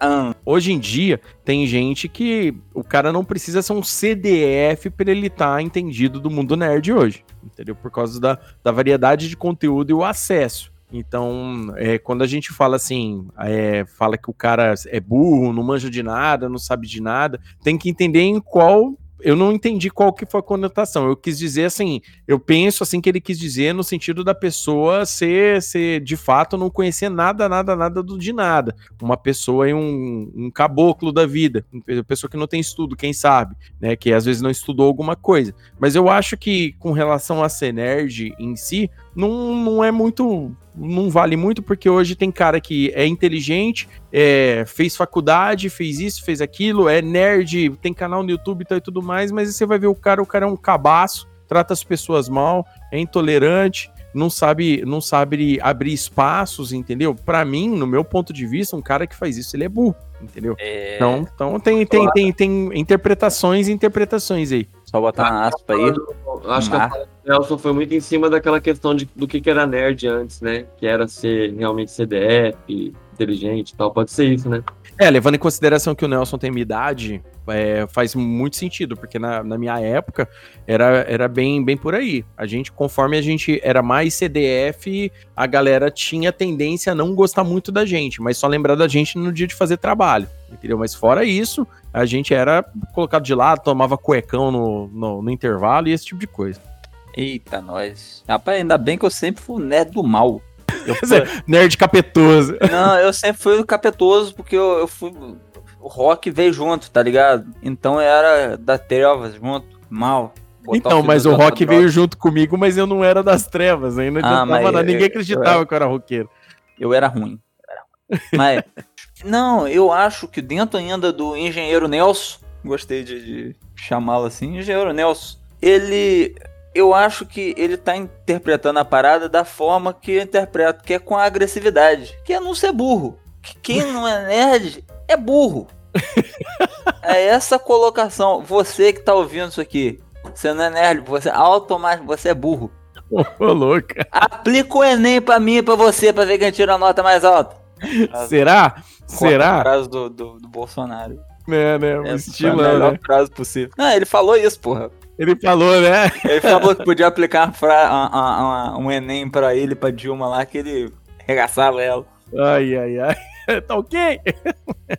Ah, hoje em dia tem gente que o cara não precisa ser um CDF pra ele estar entendido do mundo nerd hoje, entendeu? Por causa da, da variedade de conteúdo e o acesso. Então, é, quando a gente fala assim, é, fala que o cara é burro, não manja de nada, não sabe de nada, tem que entender em qual. Eu não entendi qual que foi a conotação. Eu quis dizer assim, eu penso assim que ele quis dizer no sentido da pessoa ser, ser de fato não conhecer nada, nada, nada do, de nada uma pessoa em um, um caboclo da vida, uma pessoa que não tem estudo, quem sabe, né? Que às vezes não estudou alguma coisa. Mas eu acho que com relação a ser em si, não, não é muito. Não vale muito, porque hoje tem cara que é inteligente, é, fez faculdade, fez isso, fez aquilo, é nerd, tem canal no YouTube e tudo mais, mas aí você vai ver o cara, o cara é um cabaço, trata as pessoas mal, é intolerante, não sabe, não sabe abrir espaços, entendeu? Pra mim, no meu ponto de vista, um cara que faz isso, ele é burro, entendeu? é, Então, então tem, tem, tem, tem interpretações e interpretações aí. Só botar uma aspa aí. Eu acho que do Nelson foi muito em cima daquela questão de, do que, que era nerd antes, né? Que era ser realmente CDF, inteligente e tal. Pode ser isso, né? É, levando em consideração que o Nelson tem minha idade, é, faz muito sentido, porque na, na minha época era, era bem, bem por aí. A gente, conforme a gente era mais CDF, a galera tinha tendência a não gostar muito da gente, mas só lembrar da gente no dia de fazer trabalho, entendeu? Mas fora isso, a gente era colocado de lado, tomava cuecão no, no, no intervalo e esse tipo de coisa. Eita, nós. Rapaz, ainda bem que eu sempre fui o nerd do mal. Eu fui- Nerd capetoso. Não, eu sempre fui capetoso porque eu, eu fui. O rock veio junto, tá ligado? Então eu era da trevas junto, mal. Então, mas o rock veio junto comigo, mas eu não era das trevas, ainda Ah, nada, eu- ninguém acreditava eu- que eu era roqueiro. Eu era ruim. eu era ruim. Mas. não, eu acho que dentro ainda do engenheiro Nelson, gostei de, de chamá-lo assim, engenheiro Nelson, ele. Eu acho que ele tá interpretando a parada da forma que eu interpreto, que é com a agressividade, que é não ser burro. Que Quem não é nerd é burro. É essa colocação. Você que tá ouvindo isso aqui, você não é nerd, você automaticamente, você é burro. Ô, louca. Aplica o Enem pra mim e pra você, pra ver quem tira a nota mais alta. Será? Será? frase do, do, do Bolsonaro. É, né? Um Essa foi a melhor né? frase possível. Não, ele falou isso, porra. Ele falou, né? Ele falou que podia aplicar fra- uma- uma- uma- um Enem pra ele, pra Dilma lá, que ele arregaçava ela. Ai, ai, ai. Tá ok?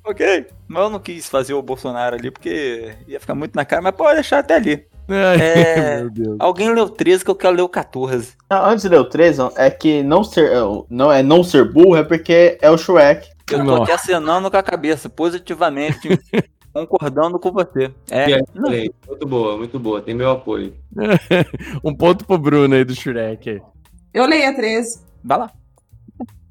Ok. Mas eu não quis fazer o Bolsonaro ali, porque ia ficar muito na cara, mas pode deixar até ali. Ai, É. Meu Deus. Alguém leu 13 que eu quero ler o 14. Não, antes de ler o 13, é que não ser, não é não ser burro é porque é o Shrek. Eu tô Nossa. aqui acenando com a cabeça, positivamente, concordando com você. É. Muito boa, muito boa. Tem meu apoio. um ponto pro Bruno aí do Shrek. Eu leio a 13. vai lá.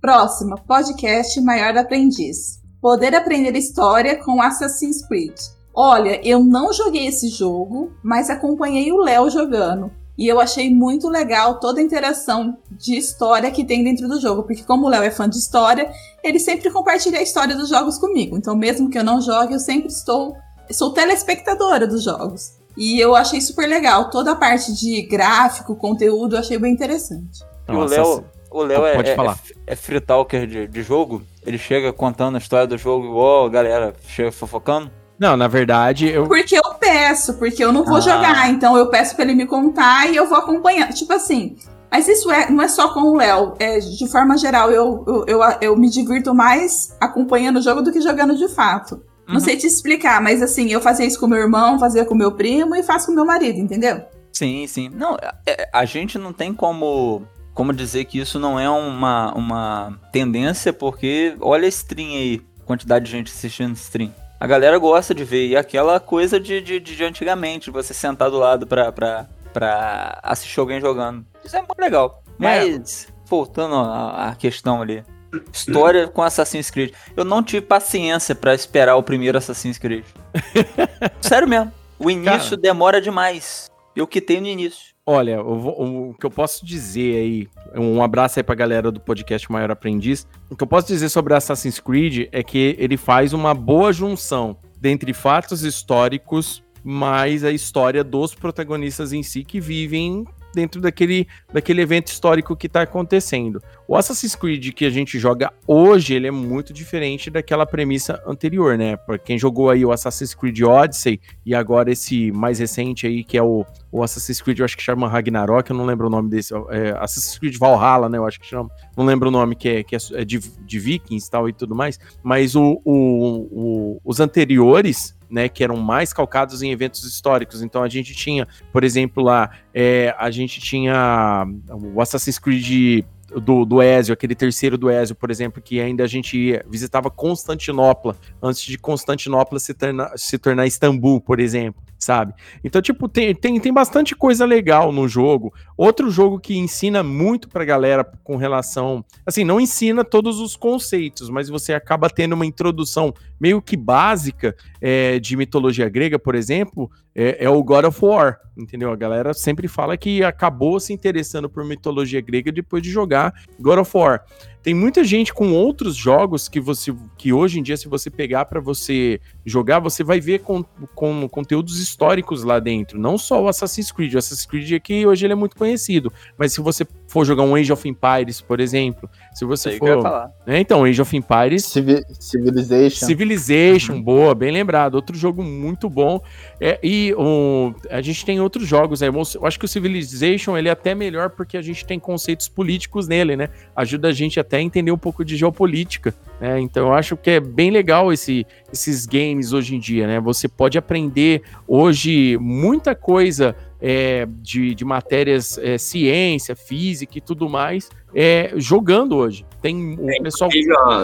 Próxima, podcast Maior Aprendiz. Poder aprender história com Assassin's Creed. Olha, eu não joguei esse jogo, mas acompanhei o Léo jogando. E eu achei muito legal toda a interação de história que tem dentro do jogo. Porque como o Léo é fã de história, ele sempre compartilha a história dos jogos comigo. Então mesmo que eu não jogue, eu sempre estou... Sou telespectadora dos jogos. E eu achei super legal. Toda a parte de gráfico, conteúdo, eu achei bem interessante. E o Nossa, Léo, o Léo é, Pode é, falar. é, é free talker de, de jogo. Ele chega contando a história do jogo igual a galera chega fofocando. Não, na verdade, eu. Porque eu peço, porque eu não vou Ah. jogar, então eu peço pra ele me contar e eu vou acompanhando. Tipo assim, Mas isso é, não é só com o Léo. É, de forma geral, eu, eu, eu, eu, me divirto mais acompanhando o jogo do que jogando de fato. Uhum. Não sei te explicar, mas assim, eu fazia isso com meu irmão, fazia com meu primo e faço com meu marido, entendeu? Sim, sim. Não, é, a gente não tem como como dizer que isso não é uma, uma tendência, porque olha a stream aí, quantidade de gente assistindo stream. A galera gosta de ver, e aquela coisa de, de, de antigamente, você sentar do lado pra, pra, pra assistir alguém jogando. Isso é muito legal. É. Mas, é. voltando à questão ali. História com Assassin's Creed. Eu não tive paciência para esperar o primeiro Assassin's Creed. Sério mesmo. O início Cara. demora demais. Eu quitei no início. Olha, o, o, que eu posso dizer aí, um abraço aí pra galera do podcast Maior Aprendiz. O que eu posso dizer sobre Assassin's Creed é que ele faz uma boa junção dentre fatos históricos mais a história dos protagonistas em si que vivem dentro daquele, daquele evento histórico que está acontecendo. O Assassin's Creed que a gente joga hoje, ele é muito diferente daquela premissa anterior, né? Para quem jogou aí o Assassin's Creed Odyssey e agora esse mais recente aí, que é o, o Assassin's Creed, eu acho que chama Ragnarok, eu não lembro o nome desse, é, Assassin's Creed Valhalla, né? Eu acho que chama, não lembro o nome, que é, que é, é de, de vikings e tal e tudo mais, mas o, o, o os anteriores, né, que eram mais calcados em eventos históricos. Então a gente tinha, por exemplo, lá, é, a gente tinha o Assassin's Creed do, do Ezio, aquele terceiro do Ezio, por exemplo, que ainda a gente ia, visitava Constantinopla, antes de Constantinopla se, torna, se tornar Istambul, por exemplo sabe? Então, tipo, tem, tem, tem bastante coisa legal no jogo. Outro jogo que ensina muito pra galera com relação. Assim, não ensina todos os conceitos, mas você acaba tendo uma introdução meio que básica é, de mitologia grega, por exemplo, é, é, o God of War, entendeu? A galera sempre fala que acabou se interessando por mitologia grega depois de jogar God of War. Tem muita gente com outros jogos que você que hoje em dia, se você pegar para você jogar, você vai ver com, com conteúdos históricos lá dentro. Não só o Assassin's Creed. O Assassin's Creed aqui hoje ele é muito conhecido. Mas se você for jogar um Age of Empires, por exemplo, se você for. É, então, Age of Empires. Civil, Civilization. Civilization, uhum. boa, bem lembrado. Outro jogo muito bom. É, e um, a gente tem outros jogos. Né? Eu acho que o Civilization ele é até melhor porque a gente tem conceitos políticos nele, né? Ajuda a gente até a entender um pouco de geopolítica. Né? Então eu acho que é bem legal esse, esses games hoje em dia, né? Você pode aprender hoje muita coisa é, de, de matérias é, ciência, física e tudo mais, é, jogando hoje. Tem o é, pessoal.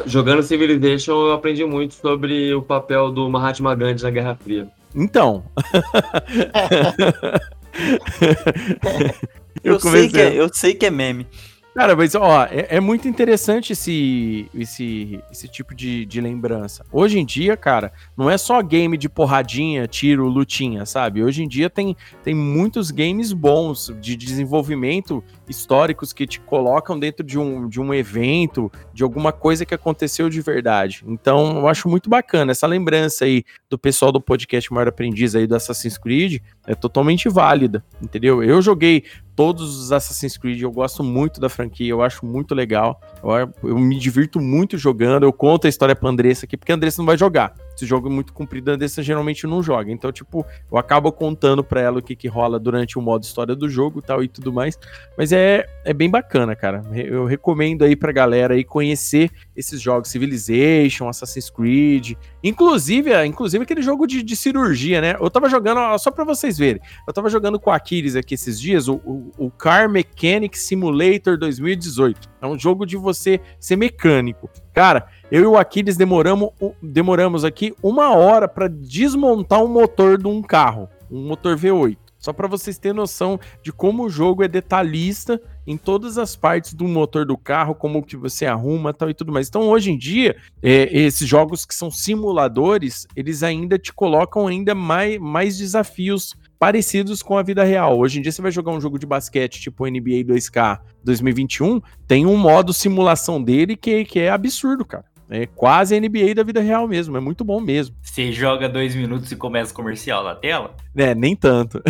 Jogando Civilization, eu aprendi muito sobre o papel do Mahatma Gandhi na Guerra Fria. Então. eu, eu, sei que é, eu sei que é meme. Cara, mas ó, é, é, muito interessante esse, esse, esse tipo de, de lembrança. Hoje em dia, cara, não é só game de porradinha, tiro, lutinha, sabe? Hoje em dia tem, tem muitos games bons de desenvolvimento históricos que te colocam dentro de um, de um evento, de alguma coisa que aconteceu de verdade. Então, eu acho muito bacana. Essa lembrança aí do pessoal do podcast Maior Aprendiz aí do Assassin's Creed é totalmente válida, entendeu? Eu joguei todos os Assassin's Creed, eu gosto muito da franquia, eu acho muito legal. Eu, eu me divirto muito jogando, eu conto a história pra Andressa aqui, porque a Andressa não vai jogar. Esse jogo é muito comprido, a Andressa geralmente não joga. Então, tipo, eu acabo contando pra ela o que, que rola durante o modo história do jogo tal e tudo mais. Mas é, é bem bacana, cara. Eu recomendo aí pra galera aí conhecer esses jogos Civilization, Assassin's Creed, inclusive, é, inclusive aquele jogo de, de cirurgia, né? Eu tava jogando, só pra vocês verem, eu tava jogando com a Aquiles aqui esses dias, o, o, o Car Mechanic Simulator 2018. É um jogo de você ser mecânico. Cara, eu e o Aquiles demoramos, demoramos aqui uma hora para desmontar um motor de um carro, um motor V8. Só para vocês terem noção de como o jogo é detalhista em todas as partes do motor do carro, como que você arruma tal e tudo mais. Então, hoje em dia, é, esses jogos que são simuladores, eles ainda te colocam ainda mais, mais desafios parecidos com a vida real. Hoje em dia, você vai jogar um jogo de basquete tipo NBA 2K 2021, tem um modo simulação dele que, que é absurdo, cara. É quase a NBA da vida real mesmo, é muito bom mesmo. Você joga dois minutos e começa comercial na tela? É, nem tanto.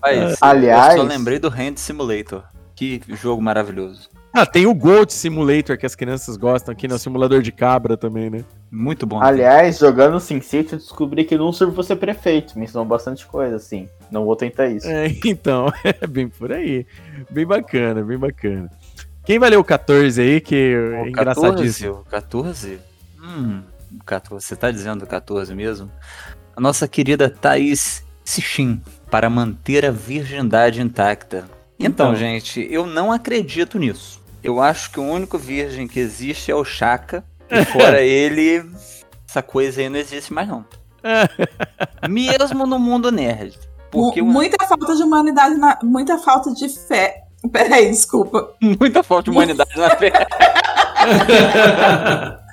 Mas, Aliás, eu só lembrei do Hand Simulator. Que jogo maravilhoso. Ah, tem o Gold Simulator que as crianças gostam aqui, no simulador de cabra também, né? Muito bom. Aliás, jogando SimCity, eu descobri que não serve você prefeito. Me ensinou bastante coisa, assim. Não vou tentar isso. É, então, é bem por aí. Bem bacana, bem bacana. Quem vai ler o 14 aí, que é engraçadíssimo? 14? Hum, 14. Você tá dizendo 14 mesmo? A nossa querida Thaís Sichin, para manter a virgindade intacta. Então, então, gente, eu não acredito nisso. Eu acho que o único virgem que existe é o Chaka. E fora ele, essa coisa aí não existe mais, não. Mesmo no mundo nerd. Porque muita falta de humanidade, na... muita falta de fé. Peraí, desculpa. Muita falta de humanidade na fé.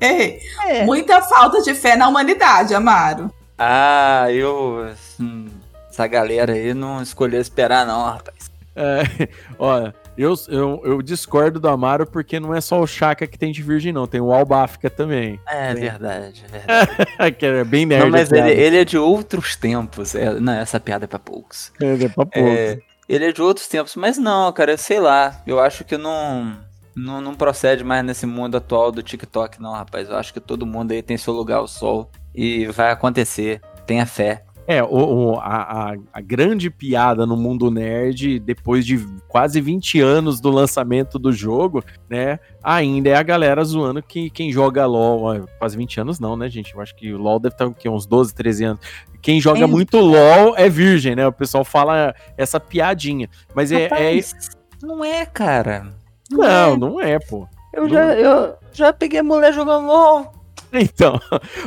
Ei, é. Muita falta de fé na humanidade, Amaro. Ah, eu. Hum, essa galera aí não escolheu esperar, não, rapaz. É, olha, eu, eu, eu, discordo do Amaro porque não é só o Chaka que tem de virgem, não. Tem o Albáfica também. É tem. verdade, é verdade. que é bem nerd. Não, mas ele, ele, é de outros tempos. É, não, essa piada é pra poucos. É, é pra poucos. É, ele é de outros tempos, mas não, cara, sei lá. Eu acho que não, não, não procede mais nesse mundo atual do TikTok, não, rapaz. Eu acho que todo mundo aí tem seu lugar ao sol e vai acontecer. Tenha fé. É, o, o a, a, grande piada no mundo nerd, depois de quase 20 anos do lançamento do jogo, né? Ainda é a galera zoando que quem joga LOL. Quase 20 anos não, né, gente? Eu acho que o LOL deve estar aqui, uns 12, 13 anos. Quem joga é. muito LOL é virgem, né? O pessoal fala essa piadinha. Mas é, é. Não é, cara. Não, não é, não é pô. Eu, não... já, eu já peguei a mulher jogando LOL. Então,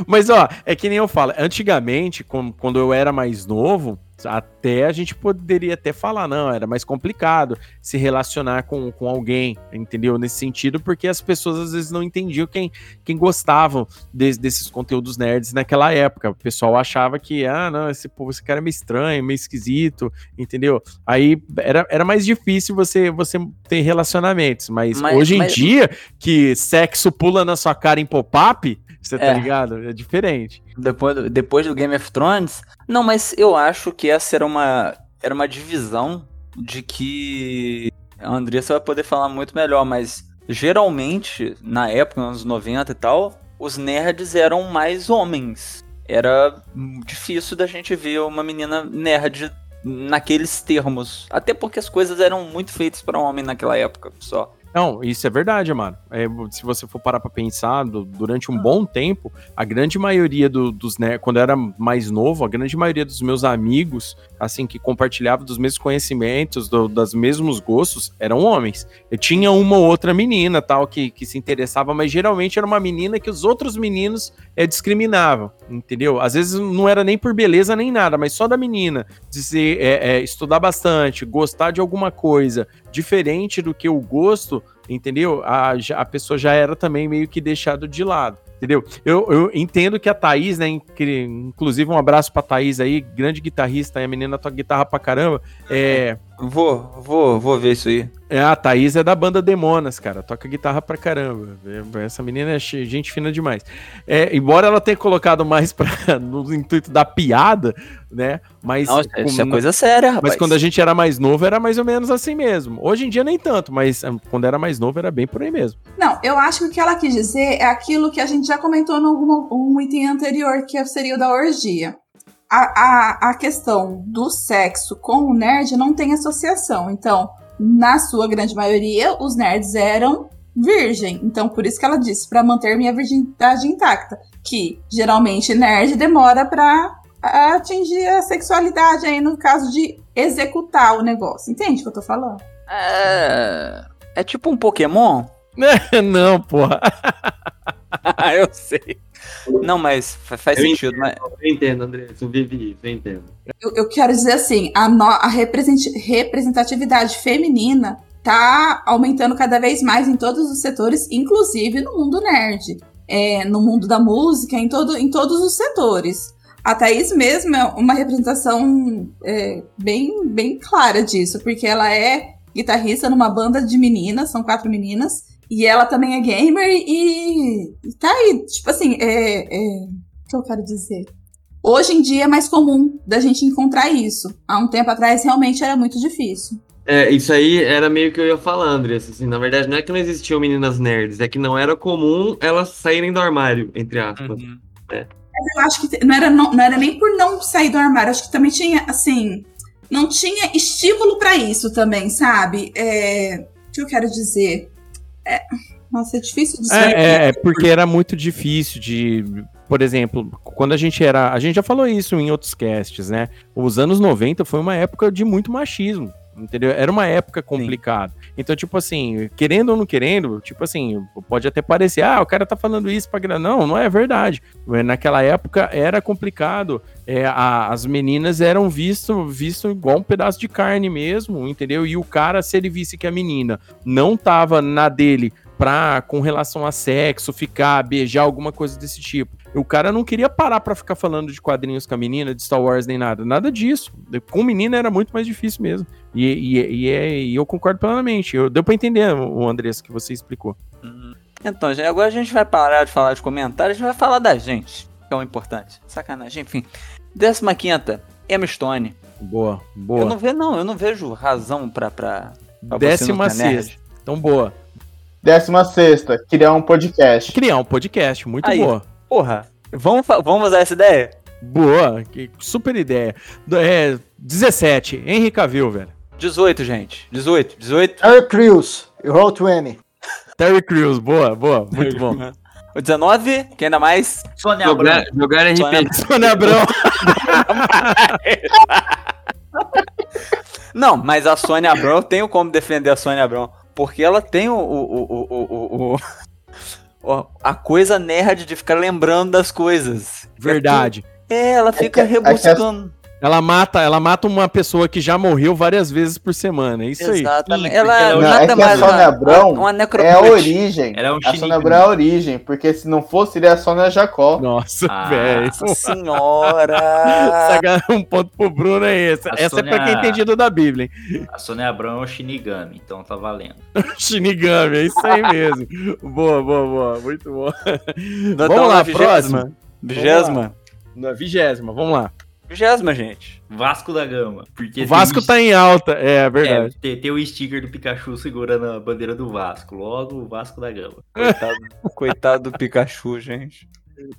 mas ó, é que nem eu falo, antigamente, quando eu era mais novo, até a gente poderia até falar, não, era mais complicado se relacionar com, com alguém, entendeu? Nesse sentido, porque as pessoas às vezes não entendiam quem, quem gostavam de, desses conteúdos nerds naquela época. O pessoal achava que, ah, não, esse, pô, esse cara é meio estranho, meio esquisito, entendeu? Aí era, era mais difícil você, você ter relacionamentos, mas, mas hoje mas... em dia, que sexo pula na sua cara em pop-up, você tá é. ligado? É diferente. Depois do, depois do Game of Thrones. Não, mas eu acho que essa era uma, era uma divisão de que. A Andressa vai poder falar muito melhor, mas geralmente, na época, nos anos 90 e tal, os nerds eram mais homens. Era difícil da gente ver uma menina nerd naqueles termos. Até porque as coisas eram muito feitas para um homem naquela época só. Não, isso é verdade, mano. É, se você for parar pra pensar, do, durante um bom tempo, a grande maioria do, dos, né, quando eu era mais novo, a grande maioria dos meus amigos, assim, que compartilhavam dos mesmos conhecimentos, do, dos mesmos gostos, eram homens. Eu tinha uma ou outra menina, tal, que, que se interessava, mas geralmente era uma menina que os outros meninos é, discriminavam, entendeu? Às vezes não era nem por beleza nem nada, mas só da menina dizer, é, é, estudar bastante, gostar de alguma coisa diferente do que o gosto, entendeu? A, a pessoa já era também meio que deixado de lado. Entendeu? Eu, eu entendo que a Thaís, né? Inclusive, um abraço pra Thaís aí, grande guitarrista, a menina toca guitarra pra caramba. É. Vou, vou, vou ver isso aí. É, a Thaís é da banda Demonas, cara. Toca guitarra pra caramba. É, essa menina é gente fina demais. É, embora ela tenha colocado mais pra, no intuito da piada, né? Mas. Não, isso é coisa séria, rapaz. Mas quando a gente era mais novo, era mais ou menos assim mesmo. Hoje em dia, nem tanto, mas ah, quando era mais novo, era bem por aí mesmo. Não, eu acho que o que ela quis dizer é aquilo que a gente já comentou no um item anterior, que seria o da orgia a, a, a questão do sexo com o nerd não tem associação. Então, na sua grande maioria, os nerds eram virgem. Então, por isso que ela disse, para manter minha virgindade intacta. Que geralmente nerd demora para atingir a sexualidade aí no caso de executar o negócio. Entende o que eu tô falando? É. É tipo um Pokémon? não, porra. eu sei. Não, mas faz eu sentido. Entendo, mas... Eu entendo, André. Eu vivi isso, eu entendo. Eu, eu quero dizer assim, a, no, a representatividade feminina tá aumentando cada vez mais em todos os setores, inclusive no mundo nerd. É, no mundo da música, em, todo, em todos os setores. A Thaís mesmo é uma representação é, bem, bem clara disso, porque ela é guitarrista numa banda de meninas, são quatro meninas, e ela também é gamer e, e tá aí. Tipo assim, é, é. O que eu quero dizer? Hoje em dia é mais comum da gente encontrar isso. Há um tempo atrás realmente era muito difícil. É, isso aí era meio que eu ia falar, Andressa. Assim, na verdade, não é que não existiam meninas nerds, é que não era comum elas saírem do armário, entre aspas. Uhum. né? Mas eu acho que não era, não, não era nem por não sair do armário, acho que também tinha, assim, não tinha estímulo pra isso também, sabe? É, o que eu quero dizer? É, nossa, é difícil de. É, é, é porque era muito difícil de. Por exemplo, quando a gente era. A gente já falou isso em outros casts, né? Os anos 90 foi uma época de muito machismo. Entendeu? Era uma época complicada. Então, tipo assim, querendo ou não querendo, tipo assim, pode até parecer, ah, o cara tá falando isso pra grana. Não, não é verdade. Naquela época era complicado. É, a- as meninas eram visto, visto igual um pedaço de carne mesmo, entendeu? E o cara, se ele visse que a menina não tava na dele pra, com relação a sexo, ficar, beijar, alguma coisa desse tipo. O cara não queria parar pra ficar falando de quadrinhos com a menina, de Star Wars, nem nada. Nada disso. Com menina era muito mais difícil mesmo. E, e, e, é- e eu concordo plenamente. Eu, deu pra entender, o Andrés, que você explicou. Então, gente, agora a gente vai parar de falar de comentários, a gente vai falar da gente, que é o importante. Sacanagem, enfim. 15 Emma Stone. Boa, boa. Eu não vejo, não, eu não vejo razão pra. pra, pra Décima sexta. Então, boa. Décima sexta, criar um podcast. Criar um podcast, muito Aí. boa. Porra, vamos, vamos usar essa ideia? Boa, que super ideia. É, 17, Henry Cavill, velho. 18, gente. 18, 18. Terry Crews, e Roll 20. Terry Crews, boa, boa, muito bom. O 19, que ainda mais. Sônia Jogar, Abrão. jogar RP. Sônia- Sônia Abrão. Não, mas a Sônia Abrão, eu tenho como defender a Sônia Abrão. Porque ela tem o. o, o, o, o- o- o- a coisa nerd de ficar lembrando das coisas. Verdade. É, ela fica É que- é rebuscando. Ela mata, ela mata uma pessoa que já morreu várias vezes por semana. É isso aí. Exatamente. Sim, Ela ela Não, nada é que a mais Sônia uma- Abrão uma É a origem. Ela é um a Sônia. Abrão é a origem, porque se não fosse, seria a Sônia Jacó. Nossa, Ah, velho. Nossa senhora! Um ponto pro Bruno é esse. A Essa é pra quem Sônia- é entendido da Bíblia, hein? A Sônia Abrão é o Shinigami, então tá valendo. Shinigami, é isso aí mesmo. boa, boa, boa. Muito boa. Vamos lá, na vigésima. próxima. Vigésima. Na vigésima, vamos lá. Vigésima, gente. Vasco da Gama. Porque O Vasco tem, tá em alta, é é, verdade. tem, tem o sticker do Pikachu segurando a bandeira do Vasco. Logo, o Vasco da Gama. Coitado, coitado do Pikachu, gente.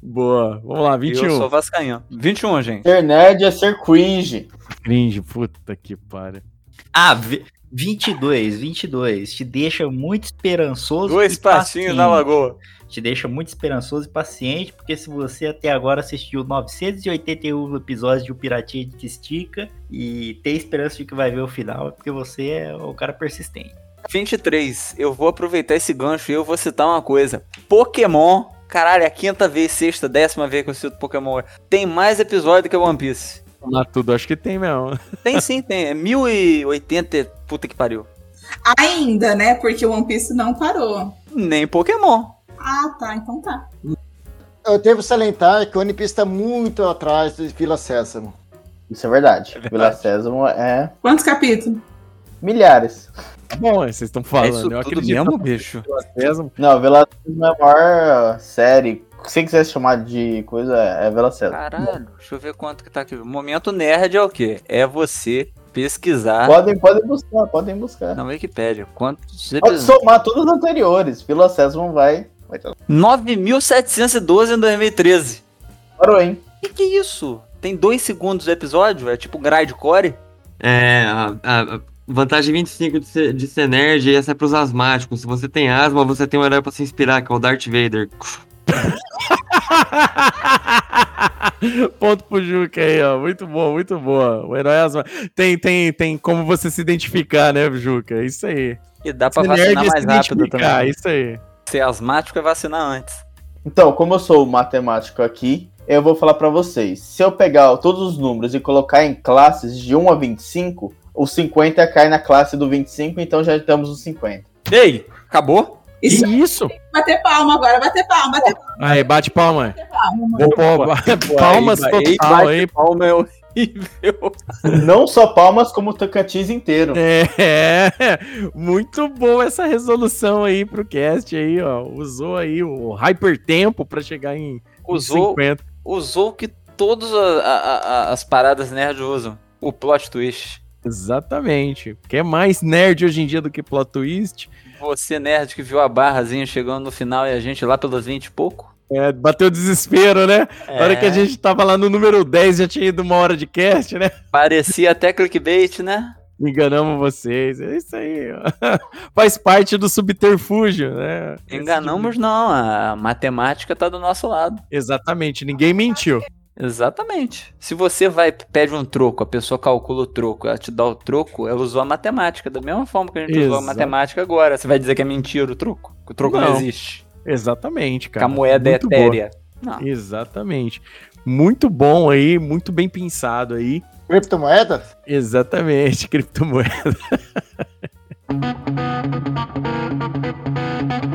Boa. Vamos lá, Eu 21. sou vascaíno. 21, gente. Ser nerd é ser cringe. Cringe, puta que pariu. Ah, vi- 22, 22. Te deixa muito esperançoso. Dois passinhos na lagoa. Te deixa muito esperançoso e paciente, porque se você até agora assistiu 981 episódios de O Piratinha que Estica e tem esperança de que vai ver o final, é porque você é o cara persistente. 23. Eu vou aproveitar esse gancho e eu vou citar uma coisa. Pokémon. Caralho, é a quinta vez, sexta, décima vez que eu cito Pokémon. Tem mais episódio que One Piece. Vamos lá tudo, acho que tem mesmo. Tem sim, tem. É 1080. Puta que pariu. Ainda, né? Porque o One Piece não parou. Nem Pokémon. Ah, tá. Então tá. Eu devo salientar que o One Piece tá muito atrás do Vila Sésamo. Isso é verdade. verdade. Vila Sésamo é Quantos capítulos? milhares. Bom, vocês estão é falando. isso eu acredito. mesmo, bicho? Mesmo. Não, Vila Sésamo é a maior série. Se quiser chamar de coisa, é Vila Sésamo. Caralho, deixa eu ver quanto que tá aqui. O momento nerd é o quê? É você pesquisar Podem, podem buscar, podem buscar. na Wikipédia. Quantos Pode episódios? somar todos os anteriores. Vila Sésamo vai. vai ter... 9.712 em 2013. Parou, hein? Que que é isso? Tem dois segundos o episódio? É tipo grindcore? É, a, a- a vantagem 25 de ser, de ser nerd, essa é pros asmáticos. Se você tem asma, você tem um herói pra se inspirar, que é o Darth Vader. Ponto pro Juca aí, ó. Muito bom, muito boa. O herói asma. Tem, tem, tem como você se identificar, né, Juca? É Isso aí. E dá pra vacinar é mais rápido também. Isso aí. Ser asmático é vacinar antes. Então, como eu sou matemático aqui, eu vou falar pra vocês. Se eu pegar todos os números e colocar em classes de 1 a 25, o 50 cai na classe do 25, então já estamos no 50. Ei, acabou? Isso. Que isso? Bater palma agora, bater palma, bater palma. Aí, bate palma. palma. Vou pôr palmas Ei, total bate aí. palma é horrível. Não só palmas, como o Tocantins inteiro. É, muito bom essa resolução aí pro cast aí, ó. Usou aí o hypertempo pra chegar em Usou, 50. usou o que todas a- a- a- as paradas nerd usam. O plot twist. Exatamente. Quer mais nerd hoje em dia do que plot twist? Você, nerd, que viu a barrazinha chegando no final e a gente lá pelos 20 e pouco? É, bateu desespero, né? É. Na hora que a gente tava lá no número 10, já tinha ido uma hora de cast, né? Parecia até clickbait, né? Enganamos vocês. É isso aí. ó. Faz parte do subterfúgio, né? Enganamos não, a matemática tá do nosso lado. Exatamente, ninguém mentiu. Exatamente. Se você vai pede um troco, a pessoa calcula o troco, ela te dá o troco, ela usou a matemática, da mesma forma que a gente usou a Exato. matemática agora. Você vai dizer que é mentira o troco? Que o troco não, Não. existe. Exatamente, Que cara. a moeda é Muito boa. etérea. Não. Exatamente. Muito bom aí, muito bem pensado aí. Criptomoedas? Exatamente, criptomoeda.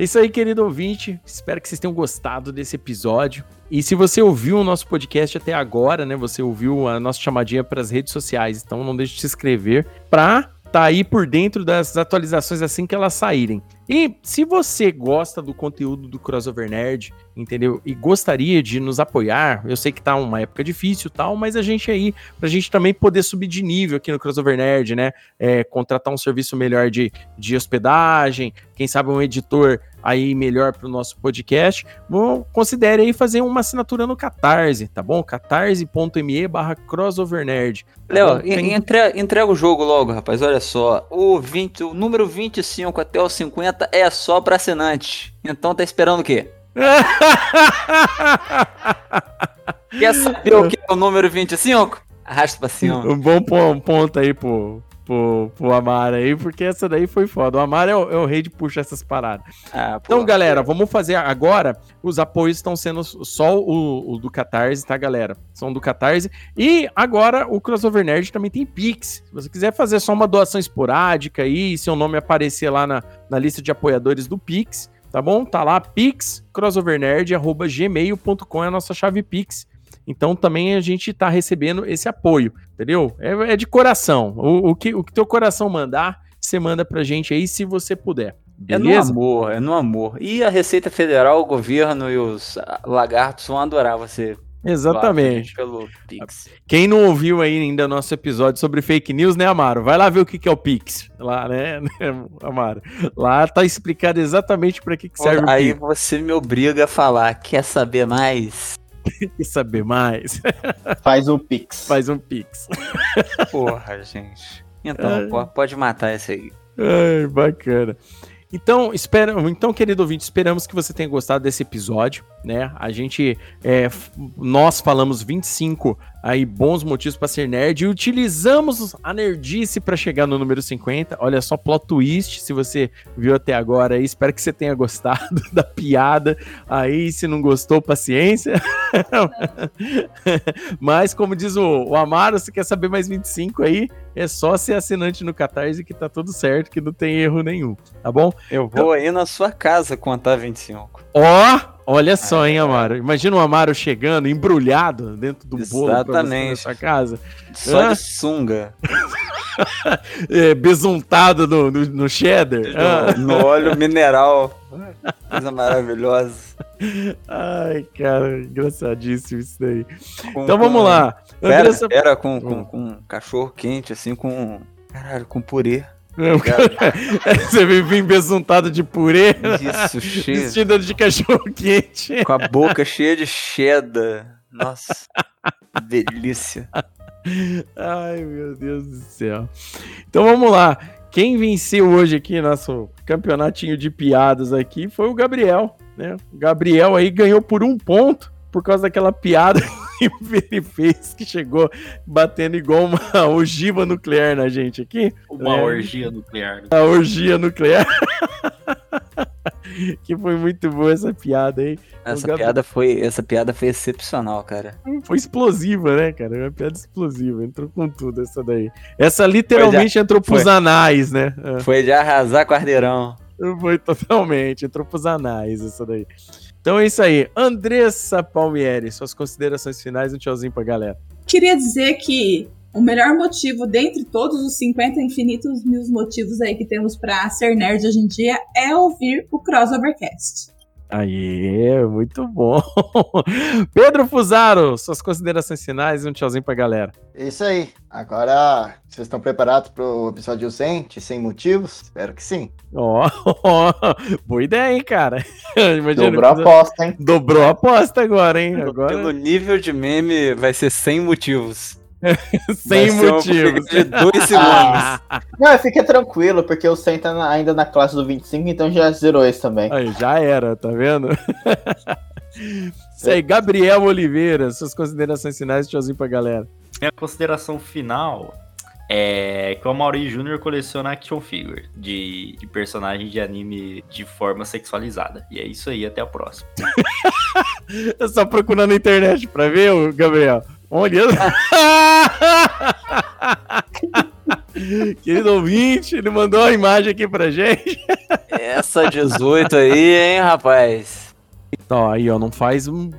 É isso aí, querido ouvinte. Espero que vocês tenham gostado desse episódio. E se você ouviu o nosso podcast até agora, né? Você ouviu a nossa chamadinha para as redes sociais. Então não deixe de se inscrever para tá aí por dentro das atualizações assim que elas saírem. E se você gosta do conteúdo do Crossover Nerd, entendeu? E gostaria de nos apoiar, eu sei que tá uma época difícil tal, mas a gente aí, pra gente também poder subir de nível aqui no Crossover Nerd, né? É, contratar um serviço melhor de, de hospedagem, quem sabe um editor aí melhor pro nosso podcast, bom, considere aí fazer uma assinatura no Catarse, tá bom? catarse.me barra crossovernerd. tá Léo? Tem- en- entrega, o jogo logo, rapaz. Olha só. O, 20, o número 25 até o 50 é só pra assinante. Então tá esperando o quê? Quer saber o que é o número 25? Arrasta pra cima. Um bom pon- ponto aí pro, pro, pro Amara aí, porque essa daí foi foda. O Amara é o, é o rei de puxar essas paradas. Ah. Então, galera, vamos fazer agora. Os apoios estão sendo só o, o do Catarse, tá, galera? São do Catarse. E agora o Crossover Nerd também tem Pix. Se você quiser fazer só uma doação esporádica aí, seu nome aparecer lá na, na lista de apoiadores do Pix, tá bom? Tá lá, pixcrossovernerd.gmail.com é a nossa chave Pix. Então também a gente tá recebendo esse apoio, entendeu? É, é de coração. O, o que o que teu coração mandar, você manda pra gente aí se você puder. É no Beleza? amor, é no amor. E a Receita Federal, o governo e os lagartos vão adorar você. Exatamente. Pelo Pix. Quem não ouviu aí ainda nosso episódio sobre fake news, né, Amaro? Vai lá ver o que, é o Pix. Lá, né, Amaro? Lá tá explicado exatamente para que, que serve Aí o Pix. você me obriga a falar. Quer saber mais? Quer saber mais? Faz o Pix. Faz um Pix. Porra, gente. Então, Ai. pode matar esse aí. Ai, bacana. Então, espera, então, querido ouvinte, esperamos que você tenha gostado desse episódio, né? A gente, é, nós falamos 25 aí bons motivos para ser nerd e utilizamos a nerdice para chegar no número 50. Olha só, plot twist, se você viu até agora aí, espero que você tenha gostado da piada. Aí, se não gostou, paciência. Mas, como diz o, o Amaro, se quer saber mais 25 aí, é só ser assinante no Catarse que tá tudo certo, que não tem erro nenhum, tá bom? Eu vou aí na sua casa contar 25. Ó, olha só, hein, Amaro. Imagina o Amaro chegando, embrulhado dentro do bolo na Exatamente. sua casa. Só Ah. de sunga. É, besuntado no, no, no cheddar. Ah. No, no óleo mineral. Coisa maravilhosa. Ai, cara, engraçadíssimo isso daí. Com- então com- vamos lá. Pera, Andressa- pera com, com, com cachorro quente, assim, com. Caralho, com purê. Você vem besuntado de purê. Isso, cheio. Vestido de cachorro quente. Com a boca cheia de cheddar. Nossa. delícia. Ai, meu Deus do céu. Então vamos lá. Quem venceu hoje aqui nosso campeonatinho de piadas aqui foi o Gabriel, né? O Gabriel aí ganhou por um ponto por causa daquela piada que ele fez que chegou batendo igual uma ogiva nuclear na gente aqui. Uma né? orgia nuclear. A orgia nuclear. que foi muito boa essa piada aí. Essa piada foi, essa piada foi excepcional, cara. Foi explosiva, né, cara? Uma piada explosiva, entrou com tudo essa daí. Essa literalmente de... entrou pros foi... anais, né? É. Foi de arrasar quarteirão. Foi totalmente, entrou pros anais essa daí. Então é isso aí. Andressa Palmieri, suas considerações finais, um tchauzinho pra galera. Queria dizer que o melhor motivo, dentre todos os 50 infinitos mil motivos aí que temos para ser nerd hoje em dia, é ouvir o Crossovercast. Aí, muito bom. Pedro Fusaro, suas considerações finais e um tchauzinho pra galera. Isso aí. Agora, vocês estão preparados pro episódio 100, de 100 motivos? Espero que sim. Ó, oh, boa ideia, hein, cara. Imagina, Dobrou a aposta, hein? Dobrou a aposta agora, hein? Agora... Pelo nível de meme, vai ser 100 motivos. Sem motivos. De dois segundos. Não, fica tranquilo, porque o 100 tá ainda na classe do 25, então já zerou esse também. Aí, já era, tá vendo? Isso aí, Gabriel Oliveira, suas considerações finais, tchauzinho pra galera. Minha consideração final é que o Amaury Jr. coleciona action figure de, de personagens de anime de forma sexualizada. E é isso aí, até a próxima. é só procurar na internet pra ver, Gabriel. Olha. Querido ouvinte, ele mandou uma imagem aqui pra gente. Essa 18 aí, hein, rapaz? Então, aí, ó, não faz um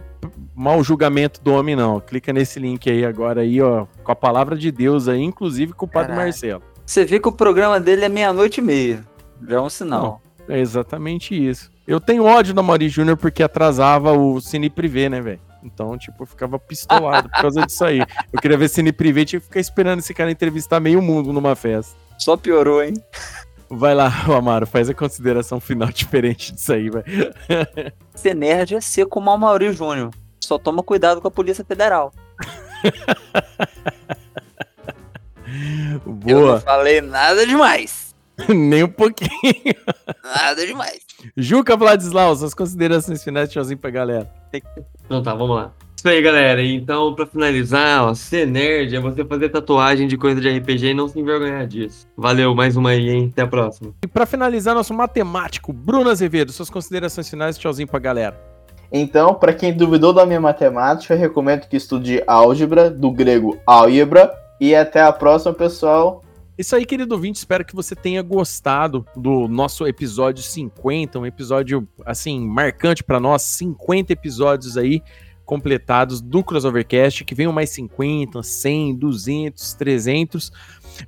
mau julgamento do homem, não. Clica nesse link aí agora aí, ó, com a palavra de Deus aí, inclusive com o Padre Caraca. Marcelo. Você vê que o programa dele é meia-noite e meia. Já é um sinal. Não, é exatamente isso. Eu tenho ódio da Mari Júnior porque atrasava o Cine Privé, né, velho? Então, tipo, eu ficava pistolado por causa disso aí. Eu queria ver Cine Privé, tinha que ficar esperando esse cara entrevistar meio mundo numa festa. Só piorou, hein? Vai lá, Amaro, faz a consideração final diferente disso aí, vai. Ser nerd é ser como o Maurício Júnior. Só toma cuidado com a Polícia Federal. Boa. Eu não falei nada demais. Nem um pouquinho. Nada demais. Juca Vladislau, suas considerações finais, tchauzinho pra galera. Então tá, vamos lá. Isso aí, galera. Então, pra finalizar, ó, ser nerd é você fazer tatuagem de coisa de RPG e não se envergonhar disso. Valeu, mais uma aí, hein? Até a próxima. E pra finalizar, nosso matemático, Bruno Azevedo, suas considerações finais, tchauzinho pra galera. Então, para quem duvidou da minha matemática, eu recomendo que estude álgebra, do grego álgebra, e até a próxima, pessoal. Isso aí, querido ouvinte, espero que você tenha gostado do nosso episódio 50, um episódio, assim, marcante para nós, 50 episódios aí completados do Crossovercast, que venham mais 50, 100, 200, 300.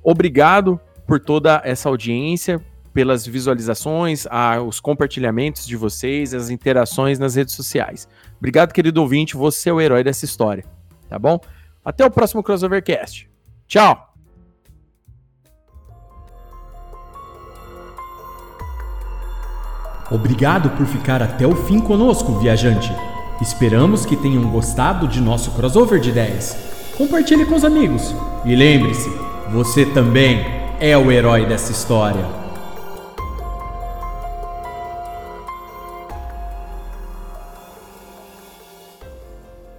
Obrigado por toda essa audiência, pelas visualizações, a, os compartilhamentos de vocês, as interações nas redes sociais. Obrigado, querido ouvinte, você é o herói dessa história, tá bom? Até o próximo Crossovercast. Tchau! Obrigado por ficar até o fim conosco, viajante. Esperamos que tenham gostado de nosso crossover de ideias. Compartilhe com os amigos. E lembre-se, você também é o herói dessa história.